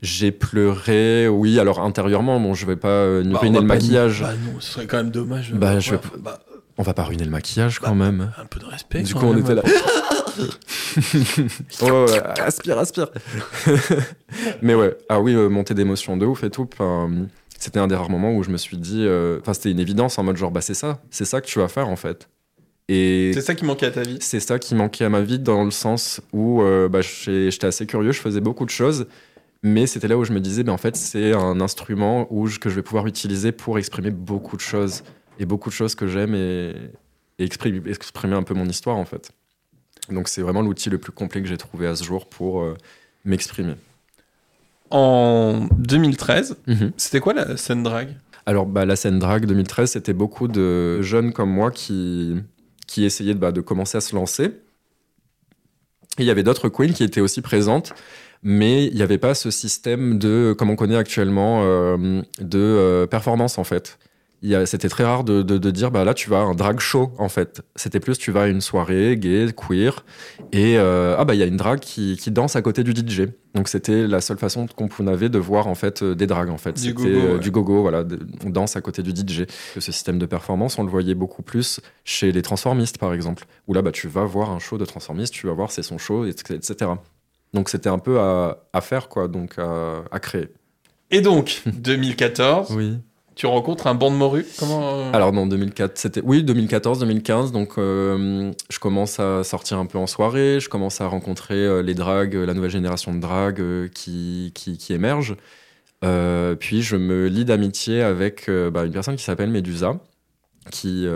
J'ai pleuré, oui, alors intérieurement, bon, je vais pas Bah, ruiner on le maquillage. Bah non, ce serait quand même dommage. Bah, Ouais, je vais- bah, On va pas ruiner le maquillage quand même. un peu de respect. Du coup, on même. était là. ouais, aspire, aspire. Mais ouais, ah oui, euh, montée d'émotion de ouf et tout. C'était un des rares moments où je me suis dit, euh, enfin, c'était une évidence en mode genre, bah, c'est ça, c'est ça que tu vas faire en fait. Et C'est ça qui manquait à ta vie. c'est ça qui manquait à ma vie dans le sens où euh, bah, j'étais assez curieux, je faisais beaucoup de choses. Mais c'était là où je me disais, ben en fait, c'est un instrument où je- que je vais pouvoir utiliser pour exprimer beaucoup de choses. Et beaucoup de choses que j'aime et, et exprimer, exprimer un peu mon histoire, en fait. Donc c'est vraiment l'outil le plus complet que j'ai trouvé à ce jour pour euh, m'exprimer. En 2013, c'était quoi la scène drague Alors, bah, la scène drag 2013, c'était beaucoup de jeunes comme moi qui, qui essayaient de, bah, de commencer à se lancer. Et il y avait d'autres queens qui étaient aussi présentes, mais il n'y avait pas ce système de, comme on connaît actuellement, euh, de euh, performance en fait. C'était très rare de, de- de dire, bah là, tu vas à un drag show en fait. C'était plus, tu vas à une soirée gay, queer, et euh, ah bah il y a une drag qui, qui danse à côté du DJ. Donc c'était la seule façon qu'on avait de voir en fait euh, des drags en fait. Du C'était gogo, euh, ouais. du gogo, voilà, de- on danse à côté du DJ. Ce système de performance, on le voyait beaucoup plus chez les transformistes par exemple, où là bah tu vas voir un show de transformistes, tu vas voir c'est son show, etc. Donc c'était un peu à, à faire quoi, donc à, à créer. Et donc, 2014, Oui. Tu rencontres un banc de morue. Comment euh, Alors non, 2004, c'était oui 2014, 2015. Donc euh, je commence à sortir un peu en soirée, je commence à rencontrer euh, les dragues, la nouvelle génération de dragues qui, qui émerge. Puis je me lie d'amitié avec bah, une personne qui s'appelle Medusa, qui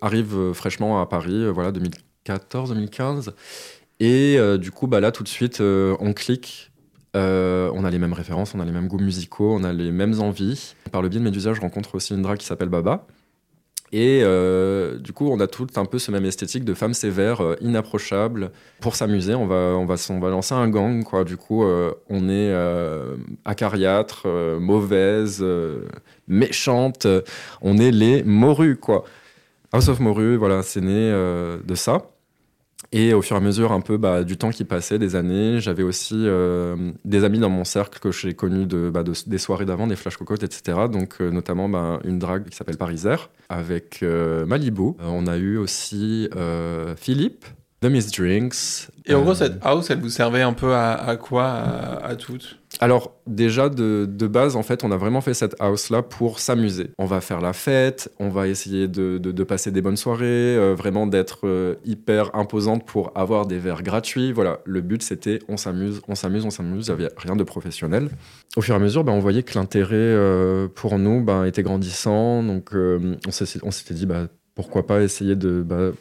arrive fraîchement à Paris, voilà 2014-2015. Et du coup, bah là tout de suite, on clique. Euh, on a les mêmes références, on a les mêmes goûts musicaux, on a les mêmes envies. Par le biais de Medusa, je rencontre aussi une drague qui s'appelle Baba. Et euh, du coup, on a tout un peu ce même esthétique de femme sévère, euh, inapprochable. Pour s'amuser, on va, on, va, on va lancer un gang. Du coup, on est acariâtre, mauvaise, méchante. On est les morues, quoi. House of Moru, voilà, c'est né de ça. Et au fur et à mesure, un peu bah, du temps qui passait, des années, j'avais aussi euh, des amis dans mon cercle que j'ai connus de, bah, de- des soirées d'avant, des flash cocottes, etc. Donc, euh, notamment bah, une drague qui s'appelle Parisaire avec euh, Malibu. Euh, on a eu aussi Philippe, The Miss Drinks. Et en gros, cette house, elle vous servait un peu à, à quoi à, à toutes? Alors, déjà, de, base, en fait, on a vraiment fait cette house-là pour s'amuser. On va faire la fête, on va essayer de, passer des bonnes soirées, euh, vraiment d'être euh, hyper imposante pour avoir des verres gratuits. Voilà, le but, c'était on s'amuse, on s'amuse, on s'amuse, il n'y avait rien de professionnel. Au fur et à mesure, ben, on voyait que l'intérêt euh, pour nous ben, était grandissant, donc on s'était dit, bah, pourquoi pas essayer de... bah,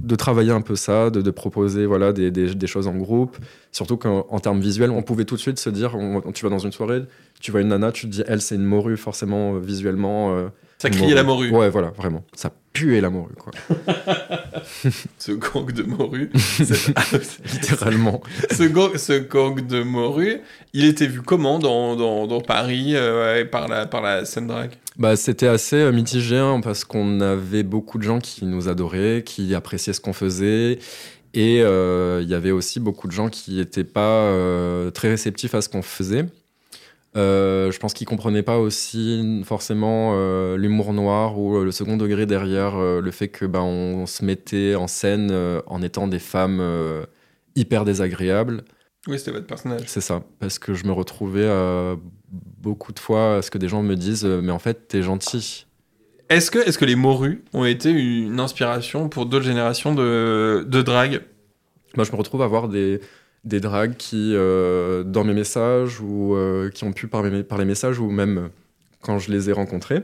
de travailler un peu ça, de, de proposer voilà des, des- choses en groupe, Surtout qu'en en termes visuels, on pouvait tout de suite se dire, tu vas dans une soirée, tu vois une nana, tu te dis, elle, c'est une morue, forcément, euh, visuellement. euh, Ça criait la morue. Ouais, voilà, vraiment. Ça puait la morue, quoi. Ce gang de morue. Littéralement. ce, gang, ce gang de morue, il était vu comment dans, dans, dans Paris euh, par, la, par la scène drague? Bah, c'était assez euh, mitigé, hein, parce qu'on avait beaucoup de gens qui nous adoraient, qui appréciaient ce qu'on faisait. Et euh, il y avait aussi beaucoup de gens qui n'étaient pas très réceptifs à ce qu'on faisait. Euh, je pense qu'ils comprenaient pas aussi forcément euh, l'humour noir ou euh, le second degré derrière le fait que ben on, se mettait en scène en étant des femmes hyper désagréables. Oui, c'était votre personnage. C'est ça, parce que je me retrouvais euh, beaucoup de fois à ce que des gens me disent mais en fait t'es gentil. Est-ce que, est que les morues ont été une inspiration pour d'autres générations de, de drague? Moi, je me retrouve à voir des, des dragues qui, euh, dans mes messages, ou euh, qui ont pu par, mes- par les messages, ou même quand je les ai rencontrés,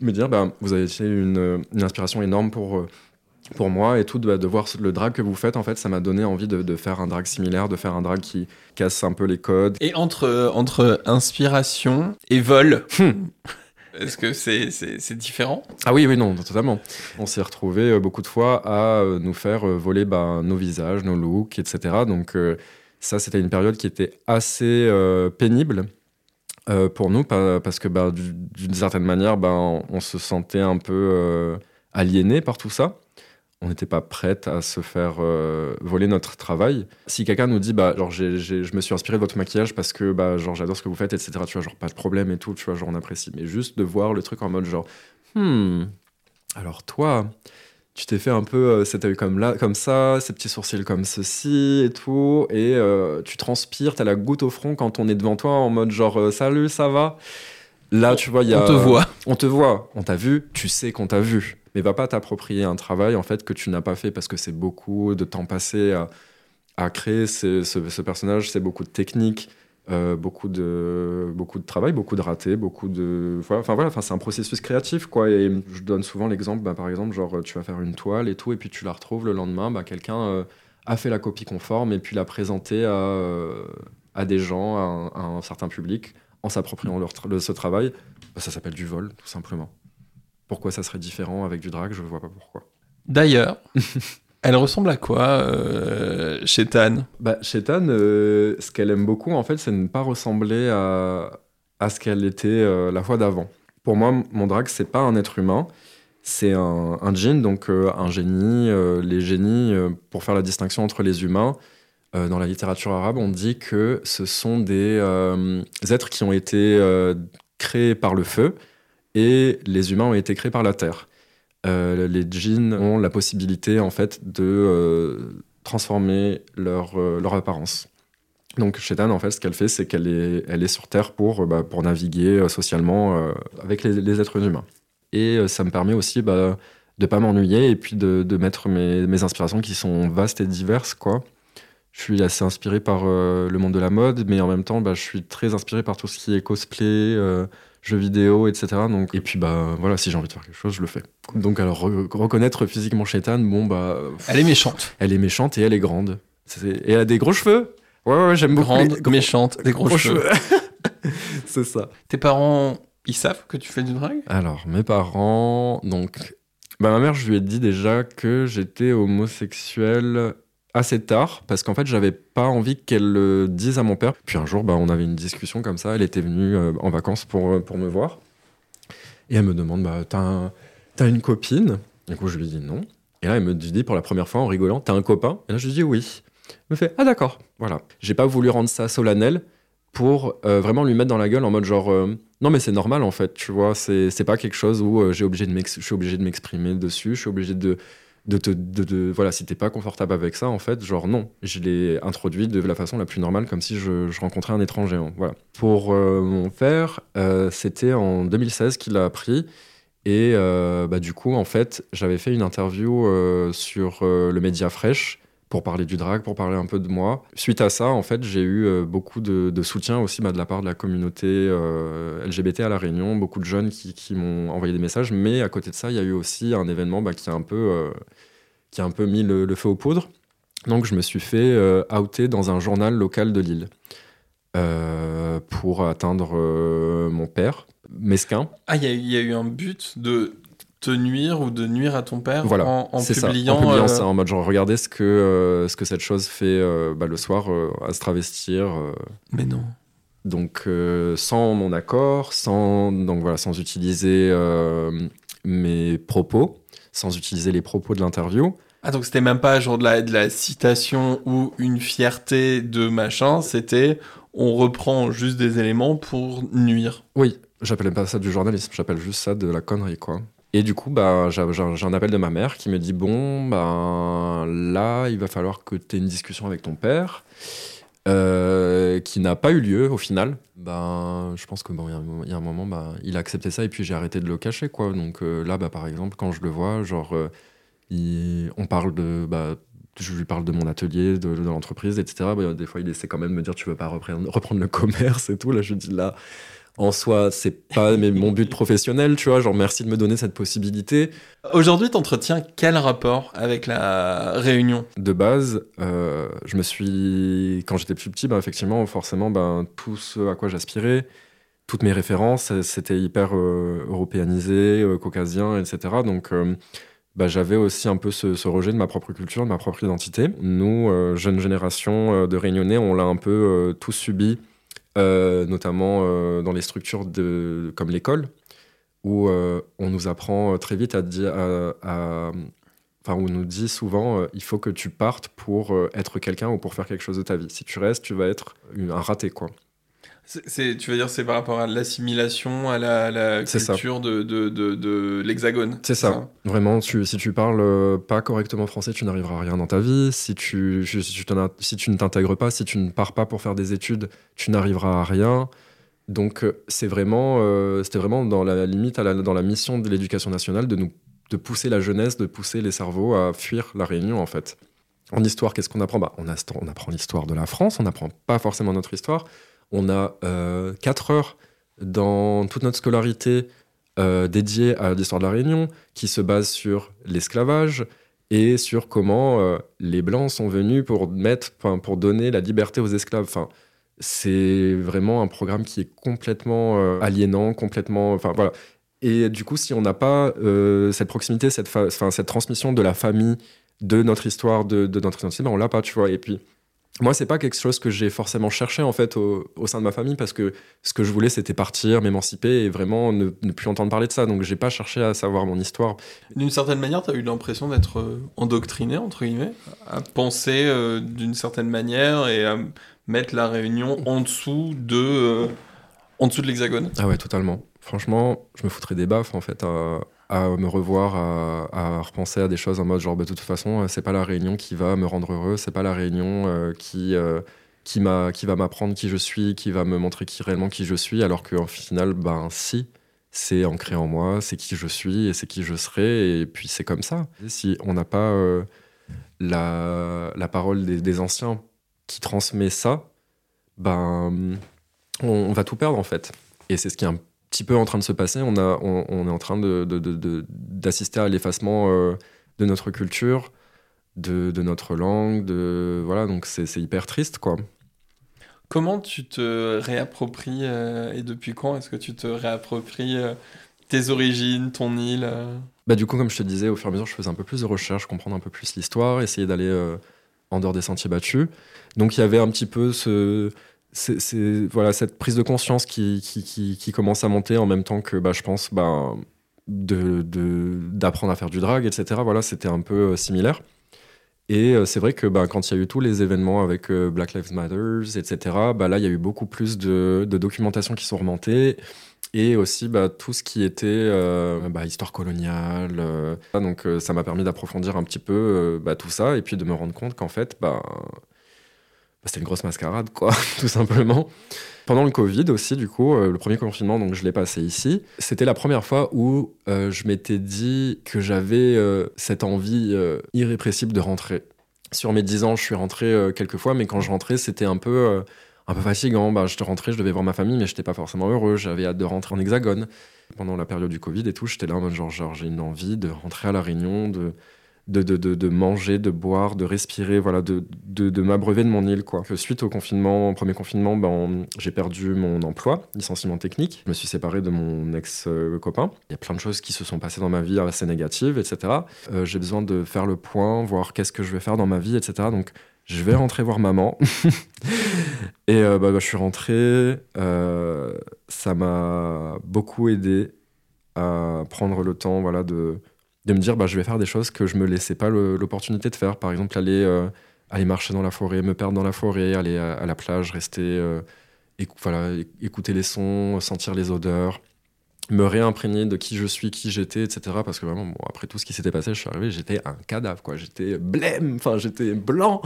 me dire, bah, vous avez été une, une inspiration énorme pour, euh, pour moi et tout, de, de voir le drag que vous faites, en fait, ça m'a donné envie de, de faire un drag similaire, de faire un drag qui casse un peu les codes. Et entre, entre inspiration et vol, Hmm. est-ce que c'est différent? Ah oui, oui, non, totalement. On s'est retrouvés euh, beaucoup de fois à euh, nous faire euh, voler bah, nos visages, nos looks, etc. Donc ça, c'était une période qui était assez pénible pour nous pa- parce que du- d'une certaine manière, bah, on, se sentait un peu aliéné par tout ça. On n'était pas prête à se faire euh, voler notre travail. Si quelqu'un nous dit, bah, genre, j'ai- j'ai- je me suis inspiré de votre maquillage parce que bah, genre, j'adore ce que vous faites, etc., tu vois, genre, pas de problème et tout, tu vois, genre, on apprécie. Mais juste de voir le truc en mode, genre, Hmm. Alors toi, tu t'es fait un peu euh, cet œil comme là, comme ça, ces petits sourcils comme ceci et tout, et euh, tu transpires, t'as la goutte au front quand on est devant toi en mode genre salut, ça va? Là, tu vois, il y a. On te voit. On te voit, on t'a vu, tu sais qu'on t'a vu. Mais va pas t'approprier un travail en fait que tu n'as pas fait parce que c'est beaucoup de temps passé à, créer ce, personnage, c'est beaucoup de techniques, euh, beaucoup, de, beaucoup de travail, beaucoup de ratés, beaucoup de. Enfin voilà, c'est un processus créatif quoi. Et je donne souvent l'exemple, bah, par exemple, genre tu vas faire une toile et tout, et puis tu la retrouves le lendemain, bah, quelqu'un euh, a fait la copie conforme et puis l'a présentée à, euh, des gens, à un, certain public, en s'appropriant ce travail. Bah, ça s'appelle du vol, tout simplement. Pourquoi ça serait différent avec du drag Je ne vois pas pourquoi. D'ailleurs, elle ressemble à quoi, euh, chez Tan? Bah, Shetan, euh, ce qu'elle aime beaucoup, en fait, c'est ne pas ressembler à, à ce qu'elle était euh, la fois d'avant. Pour moi, mon drag, c'est pas un être humain, c'est un, un djinn, donc euh, un génie. Euh, les génies, euh, pour faire la distinction entre les humains, euh, dans la littérature arabe, on dit que ce sont des euh, êtres qui ont été euh, créés par le feu et les humains ont été créés par la terre. Euh, les djinns ont la possibilité, en fait, de euh, transformer leur, euh, leur apparence. Donc Shetan, en fait, ce qu'elle fait, c'est qu'elle est, elle est sur Terre pour, bah, pour naviguer socialement avec les, êtres humains. Et ça me permet aussi bah, de pas m'ennuyer et puis de, de mettre mes, mes inspirations qui sont vastes et diverses. Quoi. Je suis assez inspiré par le monde de la mode, mais en même temps, bah, je suis très inspiré par tout ce qui est cosplay, jeux vidéo, etc. Donc, et puis, bah, voilà, si j'ai envie de faire quelque chose, je le fais. Donc, alors, re- reconnaître physiquement Shetan, bon, bah, Elle est méchante. elle est méchante et elle est grande. Et elle a des gros cheveux. Ouais, ouais, ouais, j'aime beaucoup. Grande, les méchante, des gros, gros cheveux. C'est ça. Tes parents, ils savent que tu fais du drag? Alors, mes parents, donc. Bah, ma mère, je lui ai dit déjà que j'étais homosexuel assez tard, parce qu'en fait, j'avais pas envie qu'elle le dise à mon père. Puis un jour, bah, on avait une discussion comme ça. Elle était venue euh, en vacances pour, pour me voir. Et elle me demande bah, T'as un- t'as une copine? Du coup, je lui dis non. Et là, elle me dit pour la première fois en rigolant T'as un copain? Et là, je lui dis oui. Elle me fait Ah, d'accord. Voilà. J'ai pas voulu rendre ça solennel pour euh, vraiment lui mettre dans la gueule en mode genre euh, non mais c'est normal en fait tu vois c'est pas quelque chose où euh, je suis obligé de m'exprimer dessus je suis obligé de de te de, voilà si t'es pas confortable avec ça en fait genre non. Je l'ai introduit de la façon la plus normale comme si je, je rencontrais un étranger hein, voilà. Pour euh, mon père euh, c'était en 2016 qu'il a appris. Et euh, bah, du coup en fait j'avais fait une interview sur le média Fresh pour parler du drag, pour parler un peu de moi. Suite à ça, en fait, j'ai eu euh, beaucoup de, soutien aussi bah, de la part de la communauté euh, LGBT à La Réunion, beaucoup de jeunes qui, m'ont envoyé des messages, mais à côté de ça, il y a eu aussi un événement bah, qui, a un peu, euh, qui a un peu mis le, feu aux poudres. Donc, je me suis fait euh, outer dans un journal local de Lille pour atteindre mon père, mesquin. Ah, il y a eu un but de te nuire ou de nuire à ton père Voilà, en, en C'est ça, publiant. en publiant euh, ça, en mode genre, regardez ce que, euh, ce que cette chose fait euh, bah, le soir euh, à se travestir. euh, Mais non. donc euh, sans mon accord, sans donc voilà, sans utiliser euh, mes propos, sans utiliser les propos de l'interview. Ah, donc c'était même pas genre de la, de la citation ou une fierté de machin, c'était on reprend juste des éléments pour nuire. Oui, j'appelle pas ça du journalisme, j'appelle juste ça de la connerie quoi. Et du coup, bah, j'ai j'ai- un appel de ma mère qui me dit bon, ben là, il va falloir que tu aies une discussion avec ton père, euh, qui n'a pas eu lieu au final. Ben, je pense que bon, y a un moment- bah, il a accepté ça et puis j'ai arrêté de le cacher quoi. Donc euh, là, bah, par exemple, quand je le vois, genre, euh, on parle de, bah, je lui parle de mon atelier, de, l'entreprise, etc. Bah, des fois, il essaie quand même de me dire tu veux pas reprendre, reprendre le commerce et tout. Là, je dis là. En soi, c'est pas mais mon but professionnel, tu vois. Genre, merci de me donner cette possibilité. Aujourd'hui, t'entretiens quel rapport avec la Réunion? De base, euh, je me suis, quand j'étais plus petit, ben, effectivement, forcément, ben, tout ce à quoi j'aspirais, toutes mes références, c'était hyper euh, européanisé, euh, caucasien, etc. Donc, euh, bah, j'avais aussi un peu ce, ce rejet de ma propre culture, de ma propre identité. Nous, euh, jeune génération euh, de Réunionnais, on l'a un peu euh, tous subi, euh, notamment euh, dans les structures de, comme l'école, où euh, on nous apprend très vite à dire, enfin, on nous dit souvent, euh, il faut que tu partes pour euh, être quelqu'un ou pour faire quelque chose de ta vie. Si tu restes, tu vas être un raté, quoi. C'est- Tu veux dire c'est par rapport à l'assimilation, à la, culture de, de, de, de l'hexagone C'est ça. Vraiment, tu, si tu parles euh, pas correctement français, tu n'arriveras à rien dans ta vie. Si tu, si tu, si ne t'intègres pas, si tu ne pars pas pour faire des études, tu n'arriveras à rien. Donc, euh, c'est vraiment, euh, c'était vraiment dans la limite, à la- dans la mission de l'éducation nationale, de nous, de pousser la jeunesse, de pousser les cerveaux à fuir la Réunion, en fait. En histoire, qu'est-ce qu'on apprend? Bah, on, a- on apprend l'histoire de la France, on n'apprend pas forcément notre histoire. On a 4 heures dans toute notre scolarité euh, dédiée à l'histoire de la Réunion, qui se base sur l'esclavage et sur comment euh, les Blancs sont venus pour, mettre, pour donner la liberté aux esclaves. Enfin, c'est vraiment un programme qui est complètement euh, aliénant, complètement... Enfin, voilà. Et du coup, si on n'a pas euh, cette proximité, cette transmission de la famille, de notre histoire, de, de notre identité, ben on l'a pas, tu vois. Et puis, moi, c'est pas quelque chose que j'ai forcément cherché en fait au, au sein de ma famille parce que ce que je voulais, c'était partir, m'émanciper et vraiment ne, ne plus entendre parler de ça. Donc, j'ai pas cherché à savoir mon histoire. D'une certaine manière, tu as eu l'impression d'être euh, endoctriné, entre guillemets, à penser euh, d'une certaine manière et à mettre la Réunion en dessous de, euh, en dessous de l'hexagone. Ah ouais, totalement. Franchement, je me foutrais des baffes en fait à me revoir, à, repenser à des choses en mode genre, bah, de toute façon, euh, c'est pas la Réunion qui va me rendre heureux, c'est pas la Réunion euh, qui, euh, qui, va m'apprendre qui je suis, qui va me montrer qui réellement qui je suis, alors qu'au final, ben si, c'est ancré en moi, c'est qui je suis et c'est qui je serai, et puis c'est comme ça. Si on n'a pas euh, la, la parole des, anciens qui transmet ça, ben on, on va tout perdre en fait. Et c'est ce qui est un petit peu en train de se passer. On, a, on, on est en train de, de- de- de- d'assister à l'effacement euh, de notre culture, de, notre langue, de voilà. Donc c'est, hyper triste quoi. Comment tu te réappropries euh, et depuis quand est-ce que tu te réappropries euh, tes origines, ton île Bah du coup, comme je te disais, au fur et à mesure, je faisais un peu plus de recherches, comprendre un peu plus l'histoire, essayer d'aller en dehors des sentiers battus. Donc il y avait un petit peu ce, c'est, voilà, cette prise de conscience qui, qui, qui, commence à monter en même temps que, bah, je pense, bah, de, de- d'apprendre à faire du drag, etc. Voilà, c'était un peu euh, similaire. Et euh, c'est vrai que bah, quand il y a eu tous les événements avec euh, Black Lives Matter, etc., bah, là, il y a eu beaucoup plus de, de documentation qui sont remontées et aussi bah, tout ce qui était bah, histoire coloniale. donc ça m'a permis d'approfondir un petit peu bah, tout ça et puis de me rendre compte qu'en fait, bah, c'était une grosse mascarade, quoi, tout simplement. Pendant le Covid aussi, du coup, euh, le premier confinement, donc je l'ai passé ici. C'était la première fois où euh, je m'étais dit que j'avais euh, cette envie irrépressible de rentrer. Sur mes 10 ans, je suis rentré quelques fois, mais quand je rentrais, c'était un peu, un peu fatigant. Bah, je te rentrais, je devais voir ma famille, mais je n'étais pas forcément heureux. J'avais hâte de rentrer en hexagone. Pendant la période du Covid et tout, j'étais là en mode genre, genre j'ai une envie de rentrer à La Réunion, de, de, manger, de boire, de respirer, voilà, de, m'abreuver de mon île. Quoi. Suite au confinement, premier confinement, ben, j'ai perdu mon emploi, licenciement technique. Je me suis séparé de mon ex-copain. Il y a plein de choses qui se sont passées dans ma vie assez négatives, etc. Euh, j'ai besoin de faire le point, voir qu'est-ce que je vais faire dans ma vie, etc. Donc je vais rentrer voir maman. et euh, bah, bah, je suis rentré. euh, ça m'a beaucoup aidé à prendre le temps voilà, de, de me dire bah, je vais faire des choses que je me laissais pas l'opportunité de faire. Par exemple, aller, euh, aller marcher dans la forêt, me perdre dans la forêt, aller à, la plage, rester, euh, voilà, écouter les sons, sentir les odeurs, me réimprégner de qui je suis, qui j'étais, etc. Parce que vraiment, bon, après tout ce qui s'était passé, je suis arrivé, j'étais un cadavre, quoi. J'étais blême, enfin, j'étais blanc,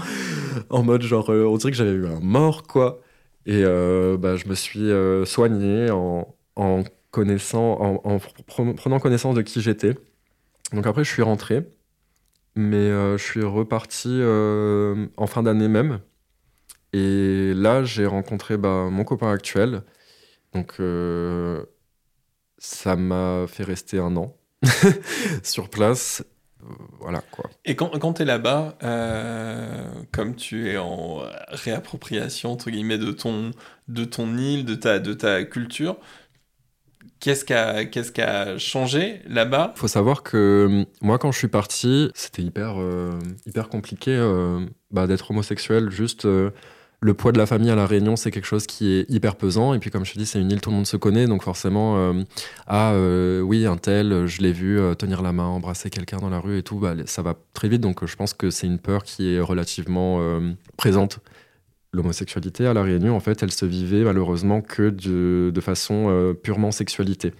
en mode genre, euh, on dirait que j'avais eu un mort, quoi. Et bah, je me suis soigné en, en connaissant, en, en pre- prenant connaissance de qui j'étais. Donc après, je suis rentré, mais euh, je suis reparti euh, en fin d'année même. Et là, j'ai rencontré bah, mon copain actuel. Donc, euh, ça m'a fait rester un an sur place. Voilà quoi. Et quand, tu es là-bas, comme tu es en réappropriation, entre guillemets, de ton, de ton île, de ta, de ta culture, qu'est-ce qui a, qui a changé là-bas? Faut savoir que euh, moi, quand je suis parti, c'était hyper, euh, hyper compliqué euh, bah, d'être homosexuel. Juste euh, le poids de la famille à La Réunion, c'est quelque chose qui est hyper pesant. Et puis, comme je te dis, c'est une île, tout le monde se connaît. Donc, forcément, ah oui, un tel, je l'ai vu tenir la main, embrasser quelqu'un dans la rue et tout, bah, ça va très vite. Donc, je pense que c'est une peur qui est relativement présente. L'homosexualité à La Réunion, en fait, elle se vivait malheureusement que de, de façon euh, purement sexualité.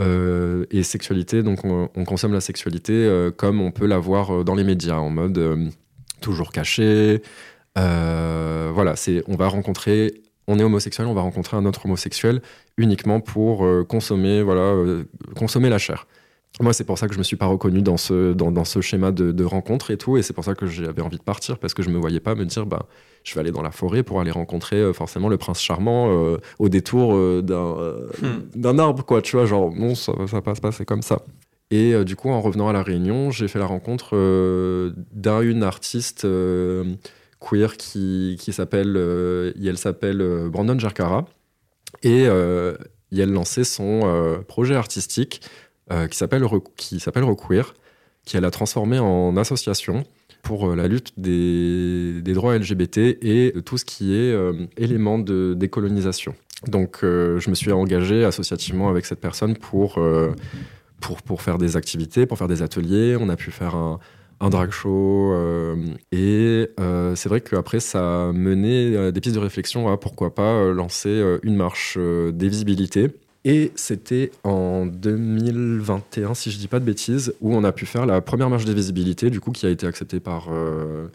Euh, et sexualité, donc on, on consomme la sexualité euh, comme on peut la voir dans les médias, en mode toujours caché. Voilà, c'est on va rencontrer, on est homosexuel, on va rencontrer un autre homosexuel uniquement pour consommer, voilà, consommer la chair. Moi, c'est pour ça que je me suis pas reconnu dans ce, dans, dans ce schéma de, de rencontre et tout, et c'est pour ça que j'avais envie de partir parce que je me voyais pas me dire, bah, je vais aller dans la forêt pour aller rencontrer euh, forcément le prince charmant euh, au détour euh, d'un euh, Hmm. d'un arbre, quoi, tu vois, genre, non, ça, ça passe pas, c'est comme ça. Et du coup, en revenant à La Réunion, j'ai fait la rencontre d'une artiste queer qui, qui s'appelle, elle s'appelle Brandon Jarkara. Et et elle lançait son projet artistique euh, qui s'appelle qui s'appelle Requeer, qui elle a transformé en association pour euh, la lutte des, des droits LGBT et tout ce qui est euh, élément de décolonisation. Donc euh, je me suis engagé associativement avec cette personne pour, pour, pour faire des activités, pour faire des ateliers. On a pu faire un, un drag show. et c'est vrai qu'après, ça a mené des pistes de réflexion à pourquoi pas lancer une marche des visibilités. Et c'était en 2021, si je dis pas de bêtises, où on a pu faire la première marche des visibilités, du coup, qui a été acceptée par euh,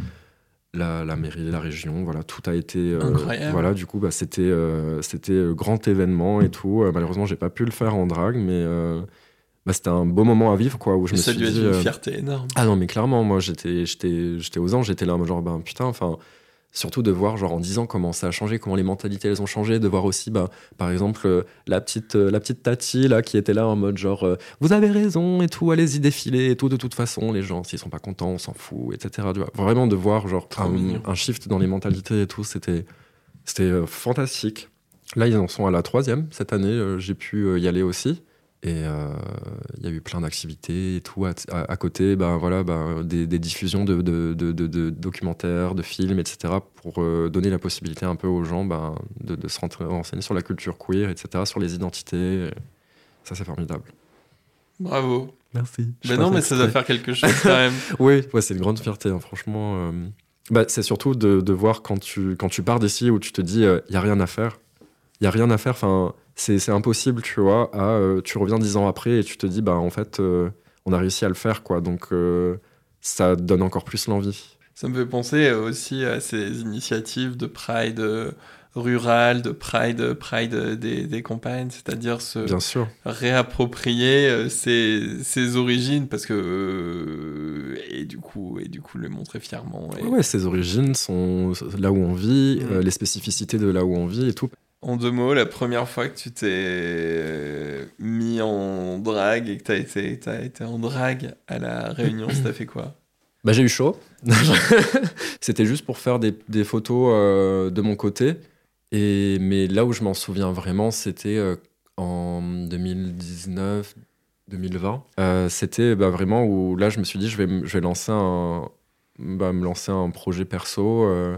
la, la mairie, la région. Voilà, tout a été. euh, Incroyable. Voilà, du coup, bah, c'était euh, c'était grand événement et tout. Malheureusement, j'ai pas pu le faire en drague, mais bah, c'était un beau moment à vivre, quoi, où je me Ça a suis dû être dit. une fierté énorme. ah non, mais clairement, moi, j'étais, j'étais, j'étais aux anges, j'étais là, genre, ben putain, enfin, surtout de voir, genre, en 10 ans, comment ça a changé, comment les mentalités, elles ont changé, de voir aussi, bah, par exemple, euh, la petite, euh, la petite Tati, là, qui était là en mode, genre, euh, vous avez raison et tout, allez-y défiler et tout, de toute façon, les gens, s'ils sont pas contents, on s'en fout, etc. Vraiment de voir, genre, un, un shift dans les mentalités et tout, c'était, c'était fantastique. Là, ils en sont à la troisième cette année, j'ai pu y aller aussi. Et euh, il y a eu plein d'activités et tout. À, à- à côté, ben, voilà, ben, des, des diffusions de, de- de- de- de documentaires, de films, etc. pour euh, donner la possibilité un peu aux gens ben, de, de se renseigner sur la culture queer, etc., sur les identités. Ça, c'est formidable. Bravo. Merci. Mais non, mais ça doit faire quelque chose quand même. Oui, ouais, c'est une grande fierté, hein, franchement. euh. Bah, c'est surtout de, de voir quand tu, quand tu pars d'ici où tu te dis, il n'y a rien à faire. Il n'y a rien à faire, enfin, c'est impossible, tu vois. À, euh, tu reviens dix ans après et tu te dis, bah, en fait, euh, on a réussi à le faire, quoi. Donc, euh, ça donne encore plus l'envie. Ça me fait penser aussi à ces initiatives de Pride rural, de Pride, Pride des, des campagnes, c'est-à-dire se Bien sûr. réapproprier ses, ses origines parce que euh, et du coup et du coup le montrer fièrement. Et Ouais, ses origines sont là où on vit, Mm. euh, les spécificités de là où on vit et tout. En deux mots, la première fois que tu t'es euh, mis en drague et que t'as été, t'as été en drague à la Réunion, ça t'a fait quoi? Bah, j'ai eu chaud. C'était juste pour faire des, des photos euh, de mon côté. Et, mais là où je m'en souviens vraiment, c'était euh, en 2019, 2020. Euh, c'était bah, vraiment où là, je me suis dit, je vais, je vais lancer un, bah, me lancer un projet perso euh,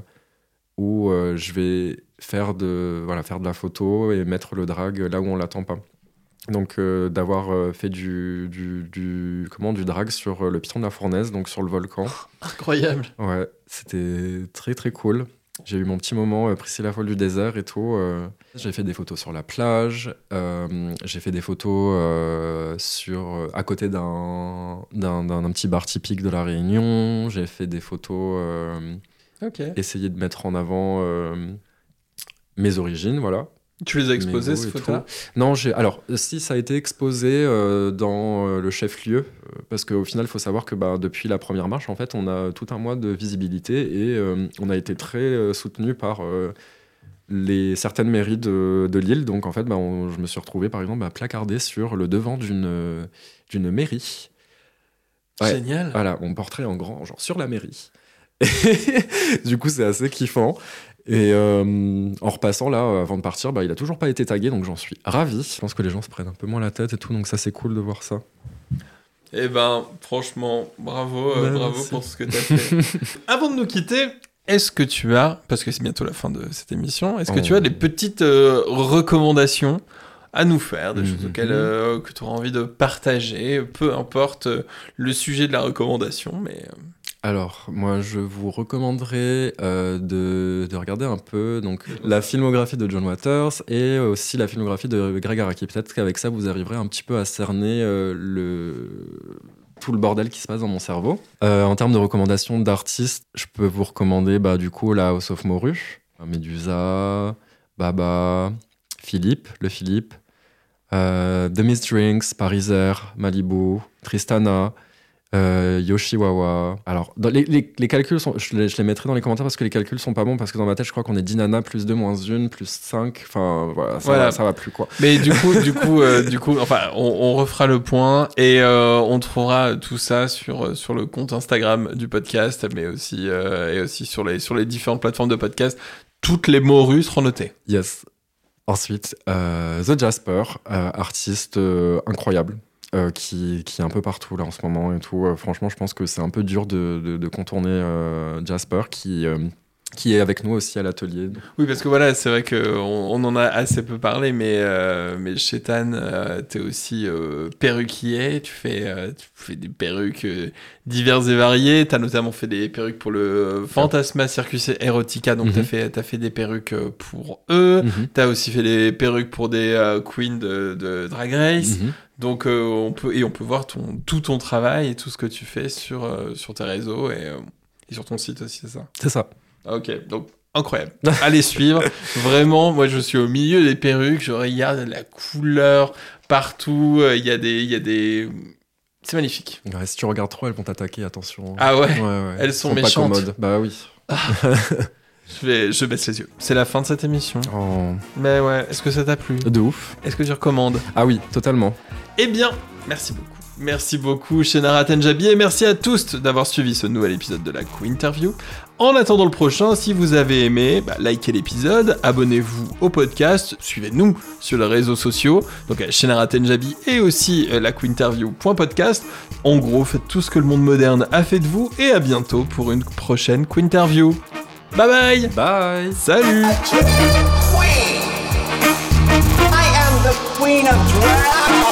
où je vais faire de, voilà, faire de la photo et mettre le drag là où on l'attend pas. Donc euh, d'avoir euh, fait du, du, du, comment, du drag sur euh, le piton de la fournaise, donc sur le volcan. Incroyable. Ouais, c'était très très cool. J'ai eu mon petit moment Priscilla Folle du désert et tout. J'ai fait des photos sur la plage. j'ai fait des photos sur, à côté d'un, d'un, d'un- petit bar typique de la Réunion. J'ai fait des photos, euh, Ok. essayer de mettre en avant mes origines, voilà. Tu les as exposées, ces photos Non, alors si ça a été exposé euh, dans euh, le chef-lieu, euh, parce qu'au final, il faut savoir que bah, depuis la première marche, en fait, on a tout un mois de visibilité et on a été très soutenu par les certaines mairies de, de l'île. Donc en fait, bah, on- je me suis retrouvé par exemple à placardé sur le devant d'une d'une mairie. Ouais. Génial. Voilà, mon portrait en grand, genre sur la mairie. du coup, c'est assez kiffant. Et euh, en repassant là, euh, avant de partir, bah, il a toujours pas été tagué, donc j'en suis ravi. Je pense que les gens se prennent un peu moins la tête et tout, donc ça c'est cool de voir ça. Eh ben, franchement, bravo, euh, bravo merci. pour ce que tu as fait. Avant de nous quitter, est-ce que tu as, parce que c'est bientôt la fin de cette émission, est-ce que Oh. tu as des petites euh, recommandations à nous faire, des choses Mhm. auxquelles que tu auras envie de partager, peu importe le sujet de la recommandation, mais Alors, moi, je vous recommanderais euh, de, de regarder un peu donc, la filmographie de John Waters et aussi la filmographie de Greg Araki. Peut-être qu'avec ça, vous arriverez un petit peu à cerner euh, tout le bordel qui se passe dans mon cerveau. Euh, en termes de recommandations d'artistes, je peux vous recommander bah, du coup la House of Moru, Medusa, Baba, Philippe, le Philippe, The Mist Drinks, Pariser, Malibu, Tristana, euh, Yoshiwawa. Alors, dans les, les- les calculs, sont, je, les, je les mettrai dans les commentaires parce que les calculs sont pas bons, parce que dans ma tête, je crois qu'on est 10 nanas, plus 2, moins 1, plus 5. Enfin, voilà, ça, Voilà. Va, ça va plus, quoi. Mais du coup, du coup, euh, du coup, enfin, on, on refera le point et euh, on trouvera tout ça sur sur le compte Instagram du podcast, mais aussi euh, et aussi sur les sur les différentes plateformes de podcast. Toutes les morues seront notées. Yes. Ensuite, The Jasper, artiste incroyable. Euh, qui, qui est un peu partout là en ce moment et tout. Euh, franchement, je pense que c'est un peu dur de, contourner euh, Jasper qui, qui est avec nous aussi à l'atelier. Oui, parce que voilà, c'est vrai qu'on on en a assez peu parlé, mais euh, mais Chétan, euh, t'es aussi euh, perruquier. Tu fais euh, tu fais des perruques euh, diverses et variées. T'as notamment fait des perruques pour le Fantasma Circus Erotica, donc t'as Mhm. fait t'as fait des perruques pour eux. Mhm. T'as aussi fait des perruques pour des queens de, de Drag Race. Mhm. Donc on peut et on peut voir ton tout ton travail et tout ce que tu fais sur sur tes réseaux et, et sur ton site aussi, c'est ça? C'est ça. Ah, Ok, donc incroyable. Allez suivre. Vraiment, moi je suis au milieu des perruques, je regarde la couleur partout. euh, Il y a des, il y a des, c'est magnifique. Ouais, si tu regardes trop, elles vont t'attaquer, attention. Ah ouais. Ouais, ouais. Elles sont pas méchantes. commodes. Bah oui. Je vais, je baisse les yeux. C'est la fin de cette émission. Oh, Mais ouais, est-ce que ça t'a plu? De ouf. Est-ce que tu recommandes? Ah oui, totalement. Eh bien, merci beaucoup. Merci beaucoup, Shenara Tenjabi, et merci à tous d'avoir suivi ce nouvel épisode de la Q-Interview. En attendant le prochain, si vous avez aimé, bah, likez l'épisode, abonnez-vous au podcast, suivez-nous sur les réseaux sociaux, donc à Shenara Tenjabi et aussi euh, la. En gros, faites tout ce que le monde moderne a fait de vous, et à bientôt pour une prochaine Q-Interview. Bye bye Bye Salut Queen. I am the queen of drag.